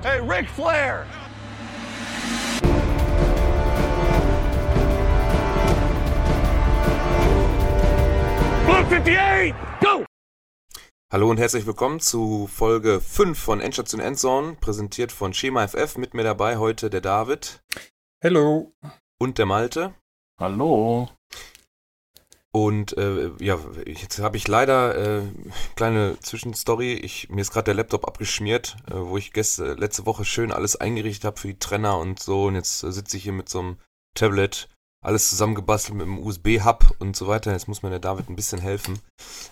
Hey, Ric Flair! Blue 58, go! Hallo und herzlich willkommen zu Folge 5 von Endstation Endzone, präsentiert von Schema FF. Mit mir dabei heute der David Hello. und der Malte. Hallo. Und äh, ja, jetzt habe ich leider äh, kleine Zwischenstory. Ich, mir ist gerade der Laptop abgeschmiert, äh, wo ich gestern, letzte Woche schön alles eingerichtet habe für die Trenner und so. Und jetzt äh, sitze ich hier mit so einem Tablet, alles zusammengebastelt mit einem USB-Hub und so weiter. Jetzt muss mir der David ein bisschen helfen.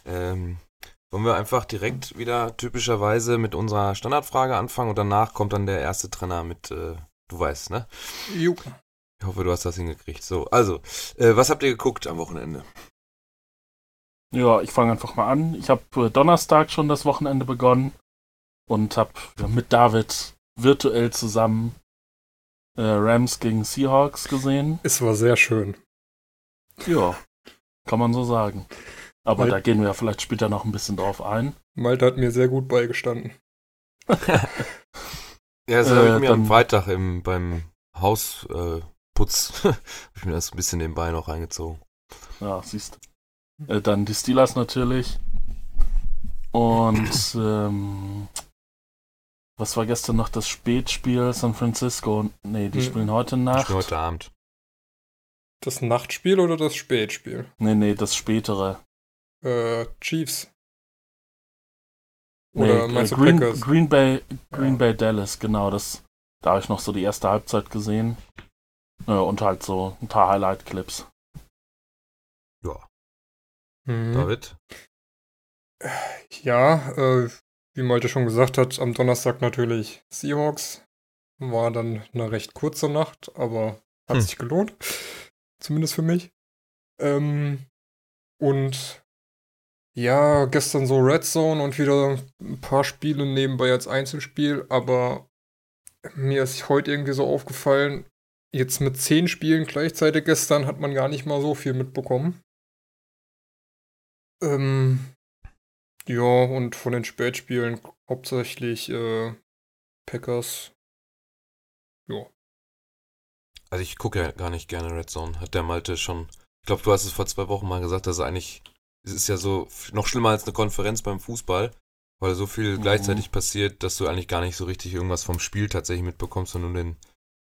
Ähm, wollen wir einfach direkt wieder typischerweise mit unserer Standardfrage anfangen und danach kommt dann der erste Trenner mit, äh, du weißt, ne? Jo. Ich hoffe, du hast das hingekriegt. So, also, äh, was habt ihr geguckt am Wochenende? Ja, ich fange einfach mal an. Ich habe äh, Donnerstag schon das Wochenende begonnen und habe ja, mit David virtuell zusammen äh, Rams gegen Seahawks gesehen. Es war sehr schön. Ja, kann man so sagen. Aber Weil- da gehen wir ja vielleicht später noch ein bisschen drauf ein. Malte hat mir sehr gut beigestanden. Ja, das Äh, habe ich mir am Freitag im, beim Hausputz, äh, Putz, hab ich mir das ein bisschen nebenbei noch reingezogen. Ja, siehst du. Äh, dann die Steelers natürlich. Und ähm, was war gestern noch das Spätspiel San Francisco? Nee, die Hm. spielen heute Nacht. bin heute Abend. Das Nachtspiel oder das Spätspiel? Nee, nee, das spätere. Äh, Chiefs. Nee, Oder äh, meinst du Green? Green Bay, Green Ja. Bay Dallas, genau, das, da habe ich noch so die erste Halbzeit gesehen. Ja, und halt so ein paar Highlight-Clips. Ja, Mhm. David? Ja, äh, wie Malte schon gesagt hat, am Donnerstag natürlich Seahawks. War dann eine recht kurze Nacht, aber hat Hm. sich gelohnt. Zumindest für mich. Ähm, und ja, gestern so Red Zone und wieder ein paar Spiele nebenbei als Einzelspiel, aber mir ist heute irgendwie so aufgefallen, jetzt mit zehn Spielen gleichzeitig gestern hat man gar nicht mal so viel mitbekommen. Ähm, ja, und von den Spätspielen hauptsächlich äh, Packers. Ja. Also ich gucke ja gar nicht gerne Red Zone, hat der Malte schon. Ich glaube, du hast es vor zwei Wochen mal gesagt, dass er eigentlich, es ist ja so noch schlimmer als eine Konferenz beim Fußball, weil so viel Mhm. gleichzeitig passiert, dass du eigentlich gar nicht so richtig irgendwas vom Spiel tatsächlich mitbekommst, sondern nur den,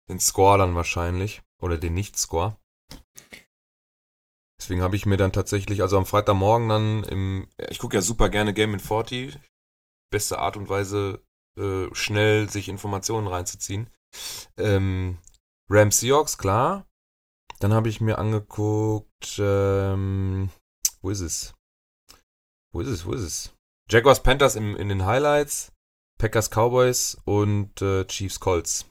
den Score dann wahrscheinlich. Oder den Nicht-Score. Deswegen habe ich mir dann tatsächlich, also am Freitagmorgen dann im, ich gucke ja super gerne Game in 40, beste Art und Weise, äh, schnell sich Informationen reinzuziehen. Ähm, Rams Seahawks, klar. Dann habe ich mir angeguckt, ähm, wo ist es? Wo ist es? Wo ist es? Jaguars Panthers im, in den Highlights, Packers Cowboys und äh, Chiefs Colts.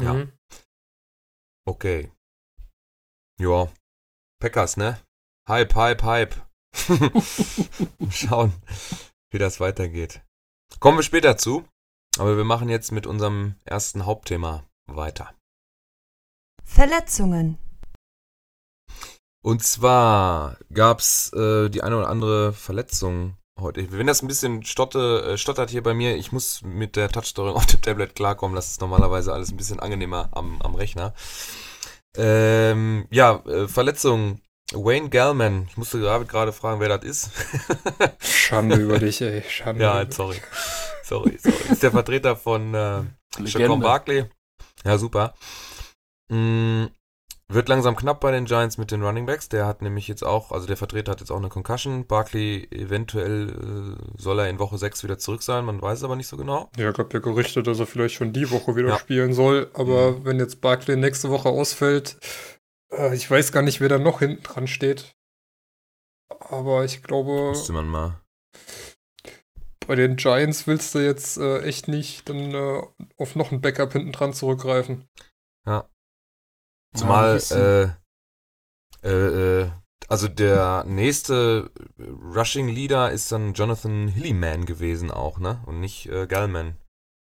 Ja. Mhm. Okay. Ja. Packers, ne? Hype, Hype, Hype. Schauen, wie das weitergeht. Kommen wir später zu. Aber wir machen jetzt mit unserem ersten Hauptthema weiter. Verletzungen. Und zwar gab's äh, die eine oder andere Verletzung heute. Wenn das ein bisschen stotte, äh, stottert hier bei mir, ich muss mit der Touchsteuerung auf dem Tablet klarkommen. Das ist normalerweise alles ein bisschen angenehmer am, am Rechner. Ähm, ja, äh, Verletzung. Wayne Gallman. Ich musste gerade gerade fragen, wer das ist. Schande über dich, ey. Schande. ja, sorry. Sorry, sorry. Ist der Vertreter von äh. Barkley. Ja, super. Mm, wird langsam knapp bei den Giants mit den Running Backs. Der hat nämlich jetzt auch, also der Vertreter hat jetzt auch eine Concussion. Barkley eventuell äh, soll er in Woche 6 wieder zurück sein, man weiß es aber nicht so genau. Ja, gab ja Gerüchte, dass er vielleicht schon die Woche wieder Ja. spielen soll. Aber Mhm. wenn jetzt Barkley nächste Woche ausfällt, äh, ich weiß gar nicht, wer da noch hinten dran steht. Aber ich glaube, Müsste man mal. bei den Giants willst du jetzt äh, echt nicht dann äh, auf noch ein Backup hinten dran zurückgreifen. Zumal, Ja, äh, äh, äh, also der nächste Rushing Leader ist dann Jonathan Hilliman gewesen auch, ne? Und nicht äh, Gallman.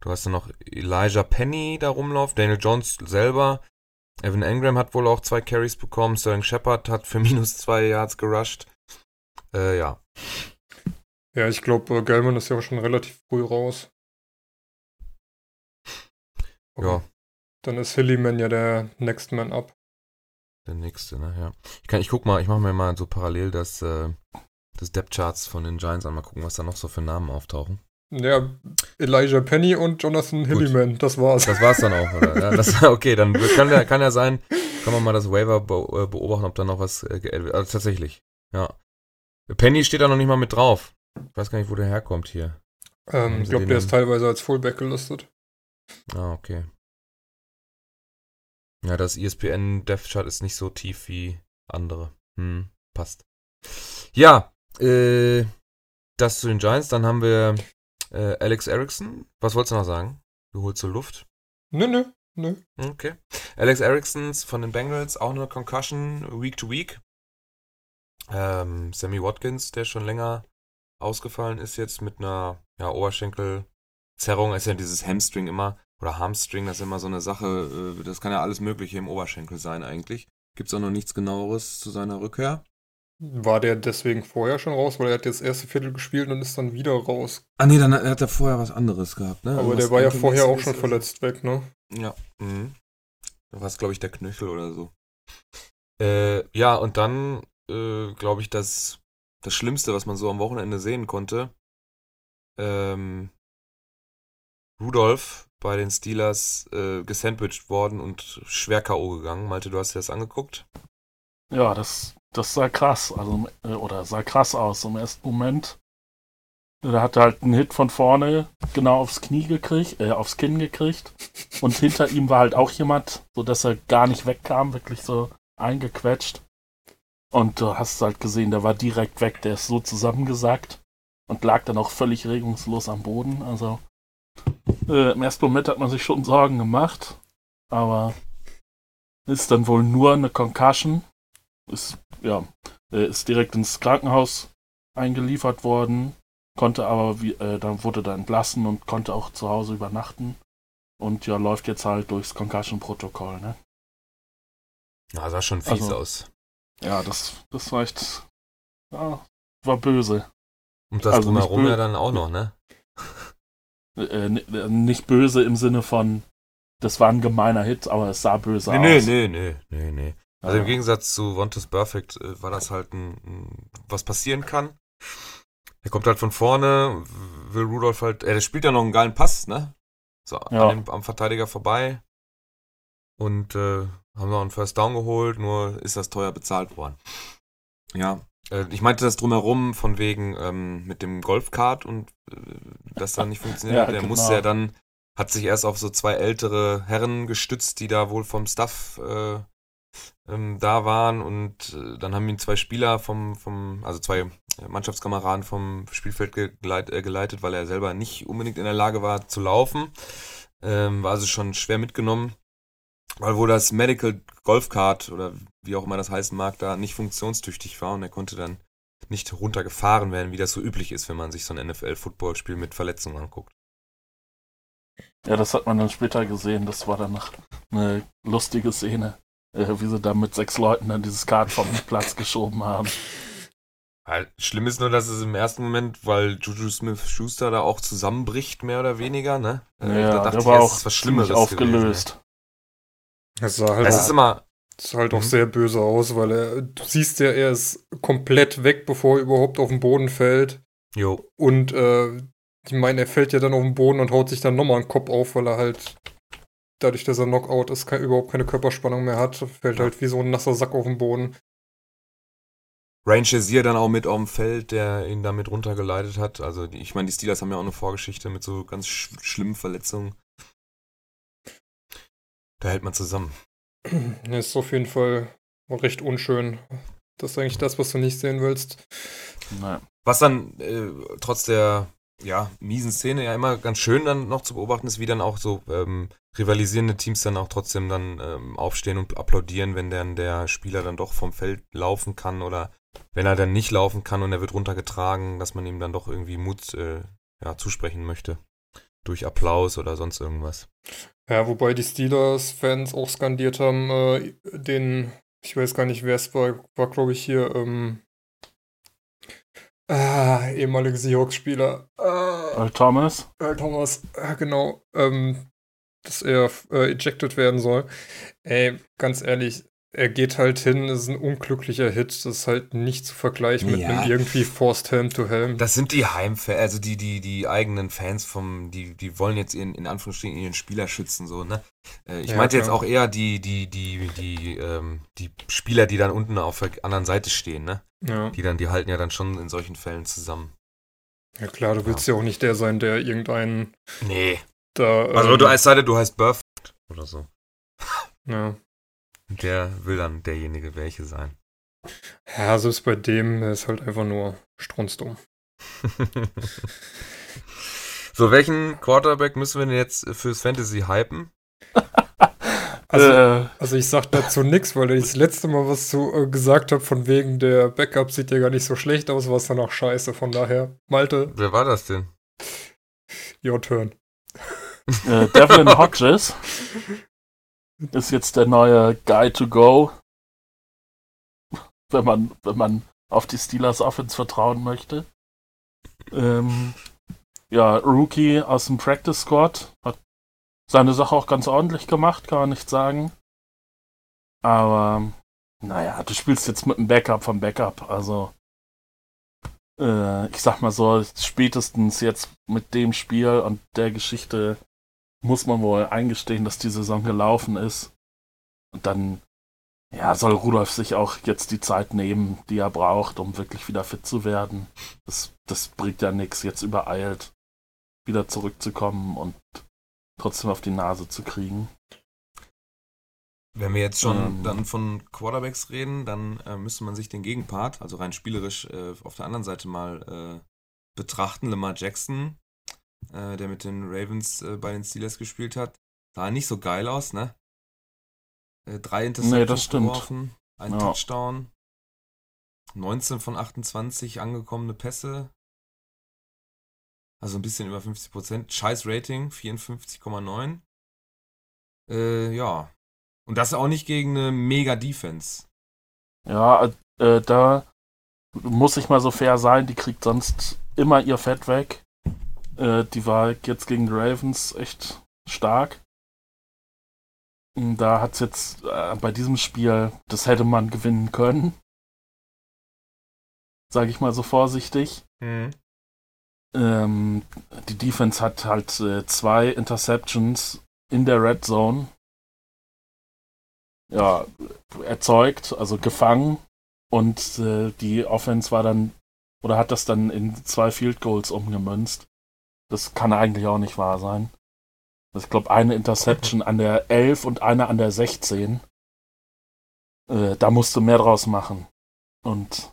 Du hast dann noch Elijah Penny da rumlaufen, Daniel Jones selber. Evan Engram hat wohl auch zwei Carries bekommen. Sterling Shepard hat für minus zwei Yards gerusht. Äh, ja. Ja, ich glaube, äh, Gellman ist ja auch schon relativ früh raus. Ja, Dann ist Hillyman ja der Next Man Up. der nächste, ne? Ja. Ich, kann, ich guck mal, ich mache mir mal so parallel das, äh, das Depth Charts von den Giants an, mal gucken, was da noch so für Namen auftauchen. Ja, Elijah Penny und Jonathan Hillyman, das war's. Das war's dann auch, oder? Ja, das, okay, dann kann ja, kann ja sein, kann man mal das Waiver äh, beobachten, ob da noch was äh, geaddet wird. Also tatsächlich, ja. Penny steht da noch nicht mal mit drauf. Ich weiß gar nicht, wo der herkommt hier. ähm, ich glaube, der ist teilweise als Fullback gelistet. Ah, okay. Ja, das ESPN Death Chart ist nicht so tief wie andere. Hm, passt. Ja, äh, das zu den Giants. Dann haben wir äh, Alex Erickson. Was wolltest du noch sagen? Du holst so Luft. Nö, nö, nö. Okay. Alex Ericksons von den Bengals, auch eine Concussion, Week to Week. Ähm, Sammy Watkins, der schon länger ausgefallen ist jetzt mit einer ja, Oberschenkelzerrung, ist ja dieses Hamstring immer, oder Hamstring, das ist immer so eine Sache, äh, das kann ja alles Mögliche im Oberschenkel sein eigentlich. Gibt es auch noch nichts genaueres zu seiner Rückkehr? War der deswegen vorher schon raus, weil er hat jetzt das erste Viertel gespielt und ist dann wieder raus. Ah nee, dann hat, hat er vorher was anderes gehabt, ne? Aber Irgendwas der war ja vorher auch schon verletzt weg, ne? Ja. Mhm. Da war es, glaube ich, der Knöchel oder so. Äh, ja, und dann, äh, glaube ich, das, das Schlimmste, was man so am Wochenende sehen konnte, ähm, Rudolph bei den Steelers äh, gesandwiched worden und schwer K.O. gegangen. Malte, du hast dir das angeguckt? Ja, das, das sah krass, also, äh, oder sah krass aus im ersten Moment. Da hat er halt einen Hit von vorne genau aufs Knie gekriegt, äh, aufs Kinn gekriegt. Und hinter ihm war halt auch jemand, so dass er gar nicht wegkam, wirklich so eingequetscht. Und du hast halt gesehen, der war direkt weg, der ist so zusammengesackt und lag dann auch völlig regungslos am Boden. Also äh, im ersten Moment hat man sich schon Sorgen gemacht, aber ist dann wohl nur eine Concussion. Ist, ja, äh, ist direkt ins Krankenhaus eingeliefert worden, konnte aber, wie, äh, dann wurde da entlassen und konnte auch zu Hause übernachten. Und ja, läuft jetzt halt durchs Concussion-Protokoll, ne? Ja, sah schon fies Also- aus. Ja, das, das war echt, ja, war böse. Und das also drumherum ja dann auch noch, ne? Äh, äh, nicht böse im Sinne von, das war ein gemeiner Hit, aber es sah böse Nee, aus. nee, nee, nee, nee, nee. Also im Ja. Gegensatz zu Vontaze Perfect äh, war das halt ein, ein, was passieren kann. Er kommt halt von vorne, will Rudolph halt, er spielt ja noch einen geilen Pass, ne? So, Ja. den, am Verteidiger vorbei. Und äh, haben noch einen First Down geholt, nur ist das teuer bezahlt worden. Ja, äh, ich meinte das drumherum von wegen ähm, mit dem Golfkart und äh, das dann nicht funktioniert Ja. Der genau. musste ja dann, hat sich erst auf so zwei ältere Herren gestützt, die da wohl vom Staff äh, ähm, da waren und äh, dann haben ihn zwei Spieler vom, vom also zwei Mannschaftskameraden vom Spielfeld geleit, äh, geleitet, weil er selber nicht unbedingt in der Lage war zu laufen. Ähm, war also schon schwer mitgenommen, weil wo das Medical Golf oder wie auch immer das heißen mag, da nicht funktionstüchtig war und er konnte dann nicht runtergefahren werden, wie das so üblich ist, wenn man sich so ein NFL-Footballspiel mit Verletzungen anguckt. Ja, das hat man dann später gesehen. Das war dann noch eine lustige Szene, äh, wie sie da mit sechs Leuten dann dieses Kart vom Platz geschoben haben. Halt, schlimm ist nur, dass es im ersten Moment, weil Juju Smith-Schuster da auch zusammenbricht, mehr oder weniger, ne? Äh, ja, da dachte der ich war es auch ist was Schlimmeres aufgelöst. Das sah halt, Es auch, ist immer, sah halt auch Mhm. sehr böse aus, weil er, du siehst ja, er ist komplett weg, bevor er überhaupt auf den Boden fällt. jo, Und äh, ich meine, er fällt ja dann auf den Boden und haut sich dann nochmal einen Kopf auf, weil er halt, dadurch, dass er Knockout ist, kein, überhaupt keine Körperspannung mehr hat, fällt halt wie so ein nasser Sack auf den Boden. Ryan Shazier dann auch mit auf dem Feld, der ihn damit runtergeleitet hat. Also die, ich meine, die Steelers haben ja auch eine Vorgeschichte mit so ganz sch schlimmen Verletzungen. Da hält man zusammen. Ja, ist auf jeden Fall recht unschön. Das ist eigentlich das, was du nicht sehen willst. Naja. Was dann äh, trotz der ja, miesen Szene ja immer ganz schön dann noch zu beobachten ist, wie dann auch so ähm, rivalisierende Teams dann auch trotzdem dann ähm, aufstehen und applaudieren, wenn dann der Spieler dann doch vom Feld laufen kann oder wenn er dann nicht laufen kann und er wird runtergetragen, dass man ihm dann doch irgendwie Mut äh, ja, zusprechen möchte. Durch Applaus oder sonst irgendwas. Ja, wobei die Steelers-Fans auch skandiert haben, äh, den, ich weiß gar nicht, wer es war, war glaube ich hier, ähm, ah, ehemalige Seahawks-Spieler, ah, Earl Thomas? Earl Thomas, ah, genau, ähm, dass er äh, ejected werden soll. Ey, ganz ehrlich, er geht halt hin, ist ein unglücklicher Hit, das ist halt nicht zu vergleichen mit Ja. einem irgendwie Forced Helm to Helm. Das sind die Heimfans, also die, die, die eigenen Fans vom, die, die wollen jetzt ihren, in Anführungsstrichen ihren Spieler schützen, so, ne? Äh, ich Ja, meinte jetzt klar. auch eher die, die, die, die, ähm, die Spieler, die dann unten auf der anderen Seite stehen, ne? Ja. Die dann, die halten ja dann schon in solchen Fällen zusammen. ja klar, du willst ja auch nicht der sein, der irgendeinen Nee. da. Also ähm, du es sei denn, du heißt Burf oder so. ja. Der will dann derjenige welche sein. ja, selbst bei dem, ist halt einfach nur strunzdumm. so, welchen Quarterback müssen wir denn jetzt fürs Fantasy hypen? Also, äh, also ich sag dazu nichts, weil ich das letzte Mal was zu äh, gesagt habe, von wegen der Backup sieht ja gar nicht so schlecht aus, war es dann auch scheiße. Von daher, Malte, Wer war das denn? your turn. äh, Devlin Hodges ist jetzt der neue Guy to go, wenn man, wenn man auf die Steelers Offense vertrauen möchte. Ähm, ja, Rookie aus dem Practice Squad hat seine Sache auch ganz ordentlich gemacht, kann man nicht sagen. Aber naja, du spielst jetzt mit einem Backup vom Backup, also äh, ich sag mal so, spätestens jetzt mit dem Spiel und der Geschichte muss man wohl eingestehen, dass die Saison gelaufen ist. Und dann, ja, soll Rudolf sich auch jetzt die Zeit nehmen, die er braucht, um wirklich wieder fit zu werden. Das, das bringt ja nichts, jetzt übereilt wieder zurückzukommen und trotzdem auf die Nase zu kriegen. Wenn wir jetzt schon Ähm. dann von Quarterbacks reden, dann äh, müsste man sich den Gegenpart, also rein spielerisch, äh, auf der anderen Seite mal äh, betrachten. Lamar Jackson, äh, der mit den Ravens äh, bei den Steelers gespielt hat, sah nicht so geil aus, ne? Äh, drei Interceptions Nee, geworfen, ein Ja. Touchdown, 19 von 28 angekommene Pässe, also ein bisschen über 50 Prozent. Scheiß Rating, 54,9. Äh, ja, und das auch nicht gegen eine Mega-Defense. Ja, äh, da muss ich mal so fair sein, die kriegt sonst immer ihr Fett weg. Äh, die war jetzt gegen die Ravens echt stark. Da hat's jetzt äh, bei diesem Spiel, das hätte man gewinnen können. Sage ich mal so vorsichtig. Ähm, die Defense hat halt äh, zwei Interceptions in der Red Zone ja, erzeugt, also gefangen. Und äh, die Offense war dann, oder hat das dann in zwei Field Goals umgemünzt. Das kann eigentlich auch nicht wahr sein. Ich glaube, eine Interception an der 11 und eine an der 16. Äh, da musst du mehr draus machen. Und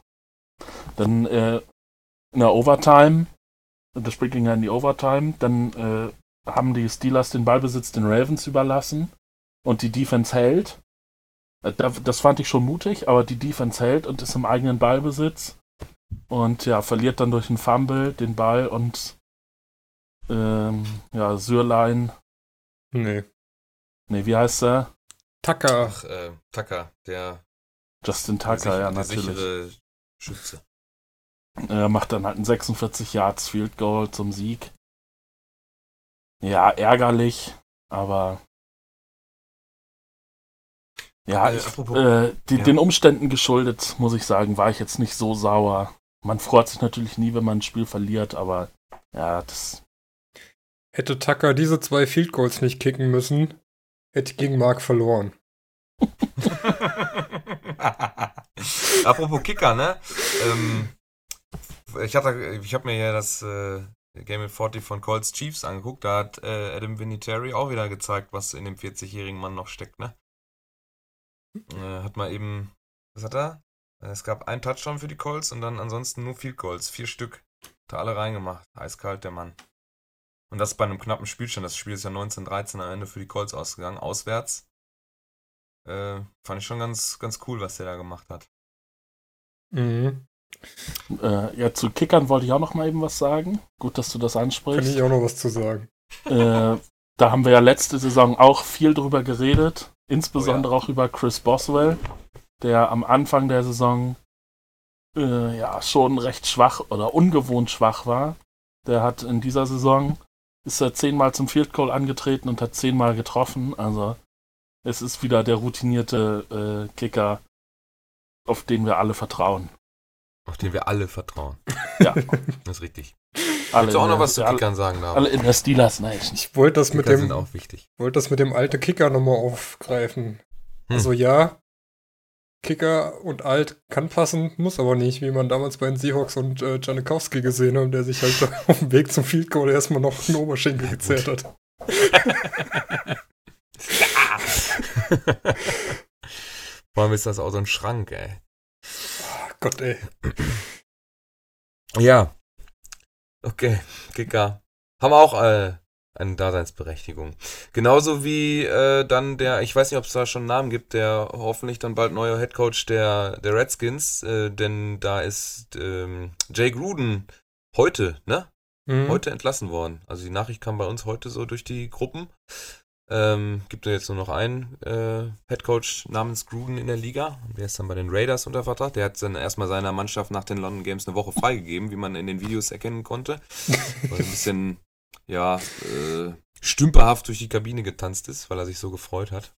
dann äh, in der Overtime, das Spiel ging ja in die Overtime, dann äh, haben die Steelers den Ballbesitz den Ravens überlassen und die Defense hält. Äh, da- Das fand ich schon mutig, aber die Defense hält und ist im eigenen Ballbesitz und ja, verliert dann durch einen Fumble den Ball und ähm, ja, Sürlein, Nee. nee, wie heißt er? Tucker. Ach, äh, Tucker, der, Justin der, Tucker, ja, der natürlich. sichere Schütze. Er macht dann halt ein 46 Yards Field Goal zum Sieg. Ja, ärgerlich, aber ja, Äh, ich, apropos- äh, die, ja. den Umständen geschuldet, muss ich sagen, war ich jetzt nicht so sauer. Man freut sich natürlich nie, wenn man ein Spiel verliert, aber ja, das Hätte Tucker diese zwei Field Goals nicht kicken müssen, hätte gegen Mark verloren. Apropos Kicker, ne? Ähm, ich hatte, ich habe mir ja das äh, Game in 40 von Colts Chiefs angeguckt. Da hat äh, Adam Vinatieri auch wieder gezeigt, was in dem 40-jährigen Mann noch steckt, ne? Äh, hat mal eben, was hat er? Es gab einen Touchdown für die Colts und dann ansonsten nur Field Goals, vier Stück. Hat er alle reingemacht. Eiskalt, der Mann. Und das bei einem knappen Spielstand. Das Spiel ist ja 19-13 am Ende für die Colts ausgegangen, auswärts. Äh, fand ich schon ganz, ganz cool, was der da gemacht hat. Mhm. äh, ja zu Kickern wollte ich auch noch mal eben was sagen. Gut, dass du das Kann ansprichst. ich auch noch was zu sagen. Äh, da haben wir ja letzte Saison auch viel drüber geredet, insbesondere Oh auch über Chris Boswell, der am Anfang der Saison äh, ja schon recht schwach oder ungewohnt schwach war. Der hat in dieser Saison ist er zehnmal zum Field Goal angetreten und hat zehnmal getroffen. Also es ist wieder der routinierte äh, Kicker, auf den wir alle vertrauen. Auf den wir alle vertrauen. Ja. Das ist richtig. Alle Willst du auch noch der- was zu alle, Kickern sagen, David? alle in der Steelers Nation. Ich wollte das mit Kicker sind dem, wollte das mit dem alten Kicker nochmal aufgreifen. Hm. Also ja, Kicker und alt kann passen, muss aber nicht, wie man damals bei den Seahawks und äh, Janikowski gesehen hat, der sich halt auf dem Weg zum Field Goal erstmal noch einen Oberschenkel Ja, gezerrt hat. Vor allem ist das auch so ein Schrank, ey. Ach Gott, ey. Ja. Okay, Kicker. Haben auch äh, eine Daseinsberechtigung. Genauso wie äh, dann der, ich weiß nicht, ob es da schon einen Namen gibt, der hoffentlich dann bald neuer Headcoach der, der Redskins, äh, denn da ist ähm, Jay Gruden heute, ne? Hm. Heute entlassen worden. Also die Nachricht kam bei uns heute so durch die Gruppen. Ähm, gibt ja jetzt nur noch einen äh, Headcoach namens Gruden in der Liga. Der ist dann bei den Raiders unter Vertrag. Der hat dann erstmal seiner Mannschaft nach den London Games eine Woche freigegeben, wie man in den Videos erkennen konnte. Weil ein bisschen, ja, äh, stümperhaft durch die Kabine getanzt ist, weil er sich so gefreut hat.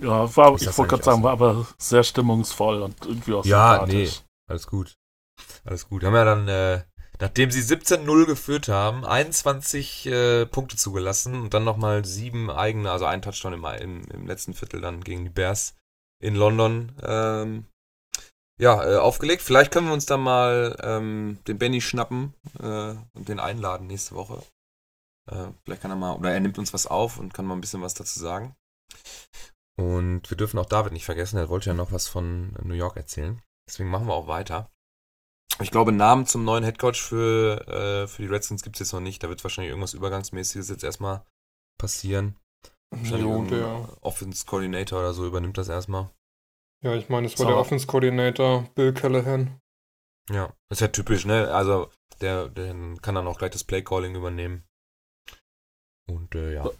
Ja, war, ich wollte gerade sagen, war aber sehr stimmungsvoll und irgendwie auch Ja, sympathisch. Alles gut. Alles gut. Haben ja dann, äh, nachdem sie 17-0 geführt haben, 21 äh, Punkte zugelassen und dann nochmal sieben eigene, also ein Touchdown im, im, im letzten Viertel dann gegen die Bears in London, ähm, ja, äh, aufgelegt. Vielleicht können wir uns dann mal ähm, den Benny schnappen äh, und den einladen nächste Woche. Äh, vielleicht kann er mal, oder er nimmt uns was auf und kann mal ein bisschen was dazu sagen. Und wir dürfen auch David nicht vergessen, er wollte ja noch was von New York erzählen. Deswegen machen wir auch weiter. Ich glaube, einen Namen zum neuen Headcoach für, äh, für die Redskins gibt es jetzt noch nicht. Da wird wahrscheinlich irgendwas Übergangsmäßiges jetzt erstmal passieren. Jo, der, Offense Coordinator oder so übernimmt das erstmal. ja, ich meine, es war Sauer. der Offense-Koordinator Bill Callahan. Ja, ist ja typisch, ne? Also, der, der kann dann auch gleich das Play-Calling übernehmen. Und äh, ja.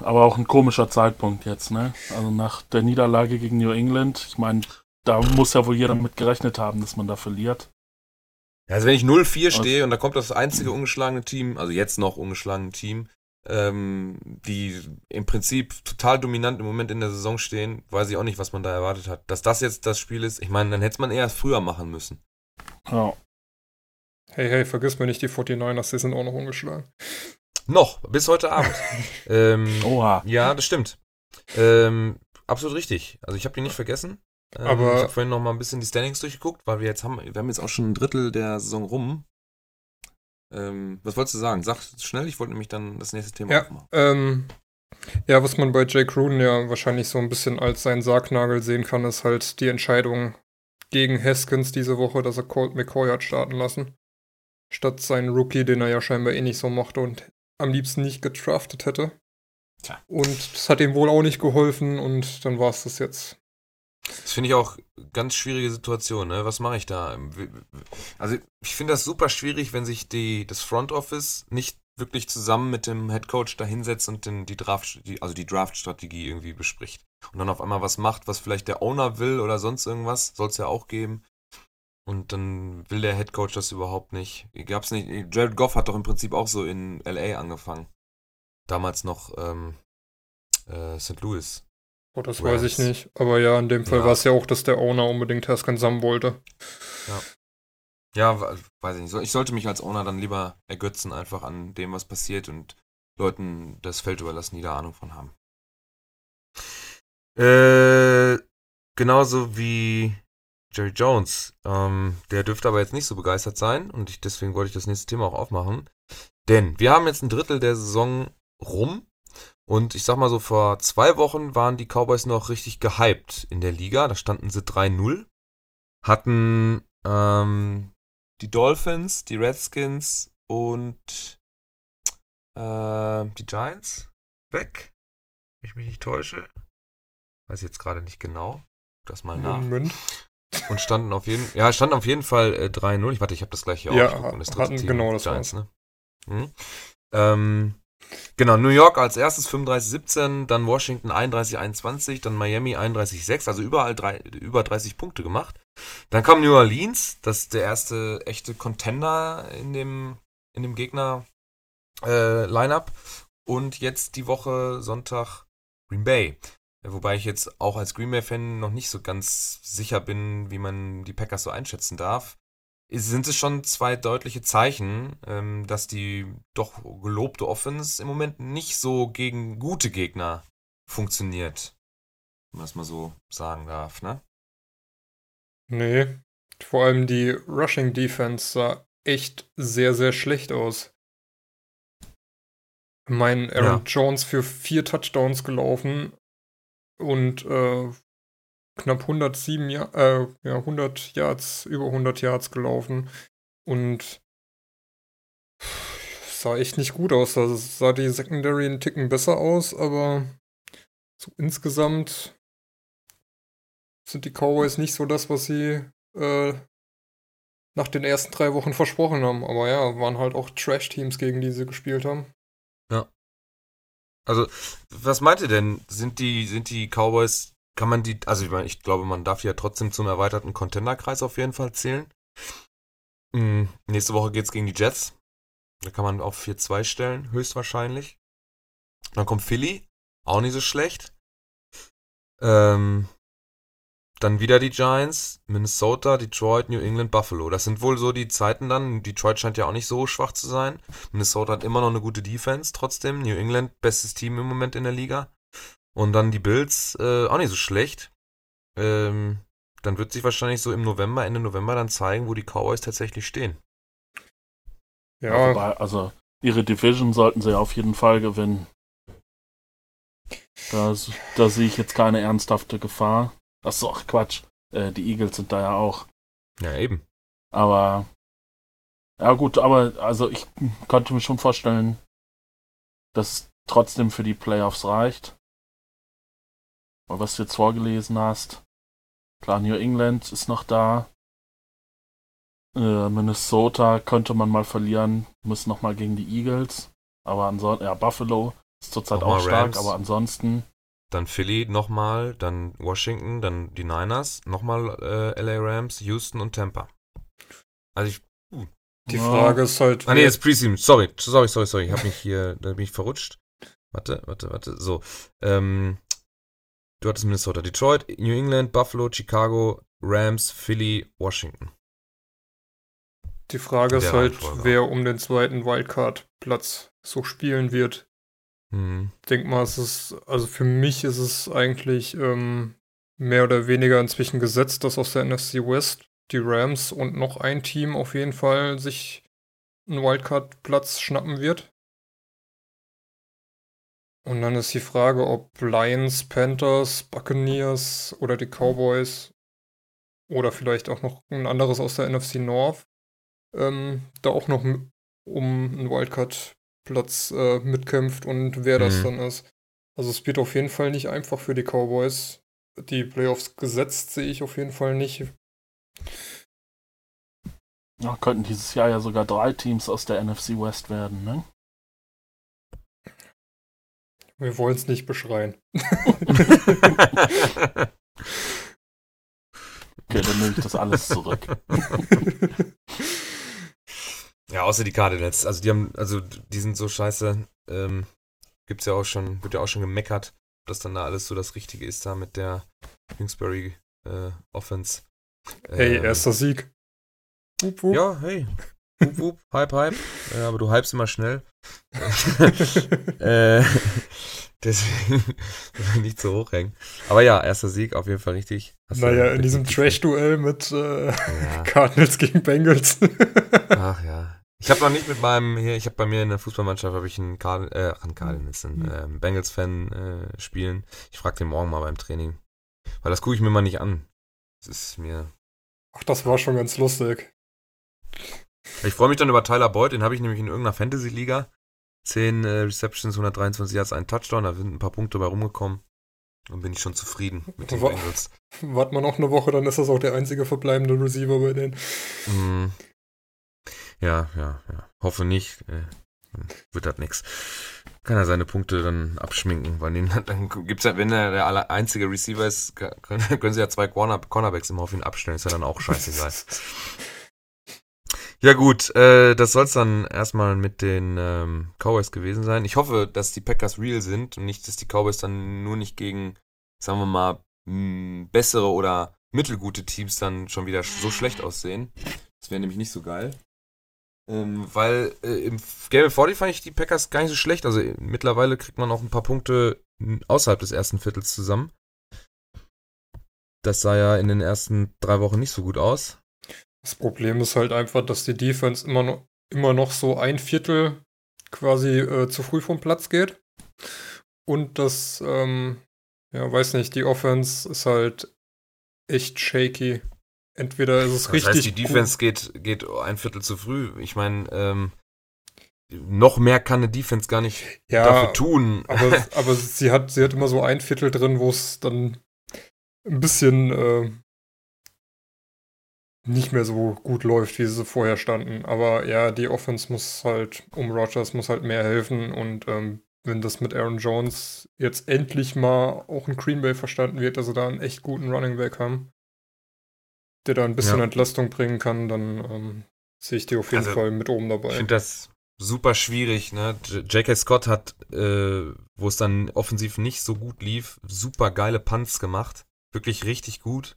Aber auch ein komischer Zeitpunkt jetzt, ne? Also nach der Niederlage gegen New England, ich meine, da muss ja wohl jeder mit gerechnet haben, dass man da verliert. Ja, Also wenn ich 0-4 stehe und da kommt das einzige ungeschlagene Team, also jetzt noch ungeschlagene Team, ähm, die im Prinzip total dominant im Moment in der Saison stehen, weiß ich auch nicht, was man da erwartet hat. Dass das jetzt das Spiel ist, ich meine, dann hätte man eher früher machen müssen. Ja. Hey, hey, vergiss mir nicht, die 49ers, die sind auch noch ungeschlagen. Noch, bis heute Abend. ähm, Oha. Ja, das stimmt. Ähm, absolut richtig. Also ich habe die nicht vergessen. Ähm, Aber- ich habe vorhin noch mal ein bisschen die Standings durchgeguckt, weil wir jetzt haben, wir haben jetzt auch schon ein Drittel der Saison rum. Ähm, was wolltest du sagen? Sag schnell, ich wollte nämlich dann das nächste Thema Ja. aufmachen. Ähm, ja, was man bei Jake Gruden ja wahrscheinlich so ein bisschen als seinen Sargnagel sehen kann, ist halt die Entscheidung gegen Haskins diese Woche, dass er Colt McCoy hat starten lassen. Statt seinen Rookie, den er ja scheinbar eh nicht so mochte und am liebsten nicht getraftet hätte. Tja. Und das hat ihm wohl auch nicht geholfen und dann war es das jetzt. Das finde ich auch ganz schwierige Situation, ne? Was mache ich da? Also ich finde das super schwierig, wenn sich die, das Front Office nicht wirklich zusammen mit dem Head Coach da hinsetzt und den, die Draft, die, also die Draft-Strategie irgendwie bespricht. Und dann auf einmal was macht, was vielleicht der Owner will oder sonst irgendwas, soll es ja auch geben. Und dann will der Head Coach das überhaupt nicht. Gab's nicht. Jared Goff hat doch im Prinzip auch so in LA angefangen. Damals noch ähm, äh, St. Louis. Oh, das Rams. weiß ich nicht. Aber ja, in dem Fall Ja. war es ja auch, dass der Owner unbedingt Haskins haben wollte. Ja, we- weiß ich nicht. Ich sollte mich als Owner dann lieber ergötzen einfach an dem, was passiert und Leuten das Feld überlassen, die da Ahnung von haben. Äh, genauso wie Jerry Jones. Ähm, der dürfte aber jetzt nicht so begeistert sein und ich, deswegen wollte ich das nächste Thema auch aufmachen. Denn wir haben jetzt ein Drittel der Saison rum und ich sag mal so, vor zwei Wochen waren die Cowboys noch richtig gehypt in der Liga. Da standen sie 3-0. Hatten ähm, die Dolphins, die Redskins und äh, die Giants weg. Wenn ich mich nicht täusche. Weiß jetzt gerade nicht genau. Das mal nach. Moment. Und standen auf jeden ja, standen auf jeden Fall äh, 3-0. Ich warte, ich habe das gleich hier Ja, aufgeguckt. Und das dritte hatten- Team, genau, das Giants, ne? Mhm. Ähm, genau, New York als erstes 35-17, dann Washington 31-21, dann Miami 31-6, also überall drei, über 30 Punkte gemacht. Dann kam New Orleans, das ist der erste echte Contender in dem, in dem Gegner, äh, Lineup. Und jetzt die Woche Sonntag Green Bay. Wobei ich jetzt auch als Green Bay-Fan noch nicht so ganz sicher bin, wie man die Packers so einschätzen darf. Sind es schon zwei deutliche Zeichen, ähm, dass die doch gelobte Offense im Moment nicht so gegen gute Gegner funktioniert. Wenn man das mal so sagen darf, ne? Nee, vor allem die Rushing Defense sah echt sehr, sehr schlecht aus. Mein Aaron ja. Jones für vier Touchdowns gelaufen und äh, knapp 107 ja äh, ja, 100 Yards, über 100 Yards gelaufen und sah echt nicht gut aus. Da sah die Secondary einen Ticken besser aus, aber so insgesamt sind die Cowboys nicht so das, was sie äh, nach den ersten drei Wochen versprochen haben. Aber ja, waren halt auch Trash-Teams, gegen die sie gespielt haben. Ja. Also, was meint ihr denn? Sind die, sind die Cowboys, kann man die, also ich, meine, ich glaube, man darf ja trotzdem zum erweiterten Contenderkreis auf jeden Fall zählen. Mhm. Nächste Woche geht's gegen die Jets. Da kann man auf 4-2 stellen, höchstwahrscheinlich. Dann kommt Philly, auch nicht so schlecht. Ähm, dann wieder die Giants, Minnesota, Detroit, New England, Buffalo. Das sind wohl so die Zeiten dann. Detroit scheint ja auch nicht so schwach zu sein. Minnesota hat immer noch eine gute Defense trotzdem. New England, bestes Team im Moment in der Liga. Und dann die Bills, äh, auch nicht so schlecht. Ähm, dann wird sich wahrscheinlich so im November, Ende November dann zeigen, wo die Cowboys tatsächlich stehen. Ja. Wobei, also ihre Division sollten sie auf jeden Fall gewinnen. Da, da sehe ich jetzt keine ernsthafte Gefahr. Achso, ach Quatsch. Äh, die Eagles sind da ja auch. Ja, eben. Aber. Ja, gut, aber also ich konnte mir schon vorstellen, dass es trotzdem für die Playoffs reicht. Aber was du jetzt vorgelesen hast. Klar, New England ist noch da. Äh, Minnesota könnte man mal verlieren, muss nochmal gegen die Eagles. Aber ansonsten, ja, Buffalo ist zurzeit auch stark, Rams. aber ansonsten dann Philly nochmal, dann Washington, dann die Niners, nochmal äh, LA Rams, Houston und Tampa. Also ich. Uh. Die Frage ist halt. Ah, nee, jetzt Preseason. Sorry, sorry, sorry, sorry. Ich habe mich hier, da bin ich verrutscht. Warte, warte, warte. So. Ähm, du hattest Minnesota, Detroit, New England, Buffalo, Chicago, Rams, Philly, Washington. Die Frage ist halt, wer um den zweiten Wildcard-Platz so spielen wird. Hm. Ich denke mal, es ist, also für mich ist es eigentlich ähm, mehr oder weniger inzwischen gesetzt, dass aus der NFC West die Rams und noch ein Team auf jeden Fall sich einen Wildcard-Platz schnappen wird. Und dann ist die Frage, ob Lions, Panthers, Buccaneers oder die Cowboys oder vielleicht auch noch ein anderes aus der NFC North ähm, da auch noch um einen Wildcard Platz äh, mitkämpft und wer das mhm. dann ist. Also es wird auf jeden Fall nicht einfach für die Cowboys. Die Playoffs gesetzt sehe ich auf jeden Fall nicht. Ja, könnten dieses Jahr ja sogar drei Teams aus der NFC West werden, ne? Wir wollen es nicht beschreien. okay, dann nehme ich das alles zurück. Ja, außer die Cardinals. Also die haben, also die sind so scheiße. Ähm, gibt's ja auch schon, wird ja auch schon gemeckert, dass dann da alles so das Richtige ist da mit der Kingsbury äh, Offense. Hey, ähm, erster Sieg. Wup, wup. Ja, hey. Wup, wup, hype, hype. Äh, aber du hypst immer schnell. äh, deswegen nicht zu hoch hängen. Aber ja, erster Sieg auf jeden Fall richtig. Hast naja, in diesem Trash-Duell mit äh, ja. Cardinals gegen Bengals. Ach ja. Ich habe noch nicht mit meinem, hier, ich habe bei mir in der Fußballmannschaft, habe ich einen, Card, äh, einen Cardinals, einen mhm. ähm, Bengals-Fan äh, spielen. Ich frage den morgen mal beim Training. Weil das gucke ich mir mal nicht an. Das ist mir. Ach, das war schon ganz lustig. Ich freue mich dann über Tyler Boyd, den habe ich nämlich in irgendeiner Fantasy-Liga. 10 äh, Receptions, 123 Yards, ein Touchdown, da sind ein paar Punkte bei rumgekommen. Dann bin ich schon zufrieden mit den Bengals. Warten wir noch eine Woche, dann ist das auch der einzige verbleibende Receiver bei denen. Mm, ja, ja, ja. Hoffe nicht. Äh, wird das nix. Kann er seine Punkte dann abschminken, weil den, dann gibt's ja, wenn er der einzige Receiver ist, können, können sie ja zwei Corner, Cornerbacks immer auf ihn abstellen, ist ja dann auch scheißegal. Ja gut, äh, das soll es dann erstmal mit den ähm, Cowboys gewesen sein. Ich hoffe, dass die Packers real sind und nicht, dass die Cowboys dann nur nicht gegen, sagen wir mal, bessere oder mittelgute Teams dann schon wieder so schlecht aussehen. Das wäre nämlich nicht so geil. Ähm, weil äh, im Game 40 fand ich die Packers gar nicht so schlecht. Also äh, mittlerweile kriegt man auch ein paar Punkte außerhalb des ersten Viertels zusammen. Das sah ja in den ersten drei Wochen nicht so gut aus. Das Problem ist halt einfach, dass die Defense immer noch, immer noch so ein Viertel quasi äh, zu früh vom Platz geht. Und das, ähm, ja, weiß nicht, die Offense ist halt echt shaky. Entweder ist es Das richtig. heißt, die Defense geht, geht ein Viertel zu früh. Ich meine, ähm, noch mehr kann eine Defense gar nicht ja, dafür tun. Aber, aber sie, hat, sie hat immer so ein Viertel drin, wo es dann ein bisschen äh, nicht mehr so gut läuft, wie sie vorher standen. Aber ja, die Offense muss halt, um Rogers muss halt mehr helfen und ähm, wenn das mit Aaron Jones jetzt endlich mal auch in Green Bay verstanden wird, dass sie da einen echt guten Running Back haben, der da ein bisschen Ja. Entlastung bringen kann, dann ähm, sehe ich die auf jeden Also, Fall mit oben Ich dabei. finde das super schwierig. Ne? J.K. Scott hat, äh, wo es dann offensiv nicht so gut lief, super geile Punts gemacht. Wirklich richtig gut.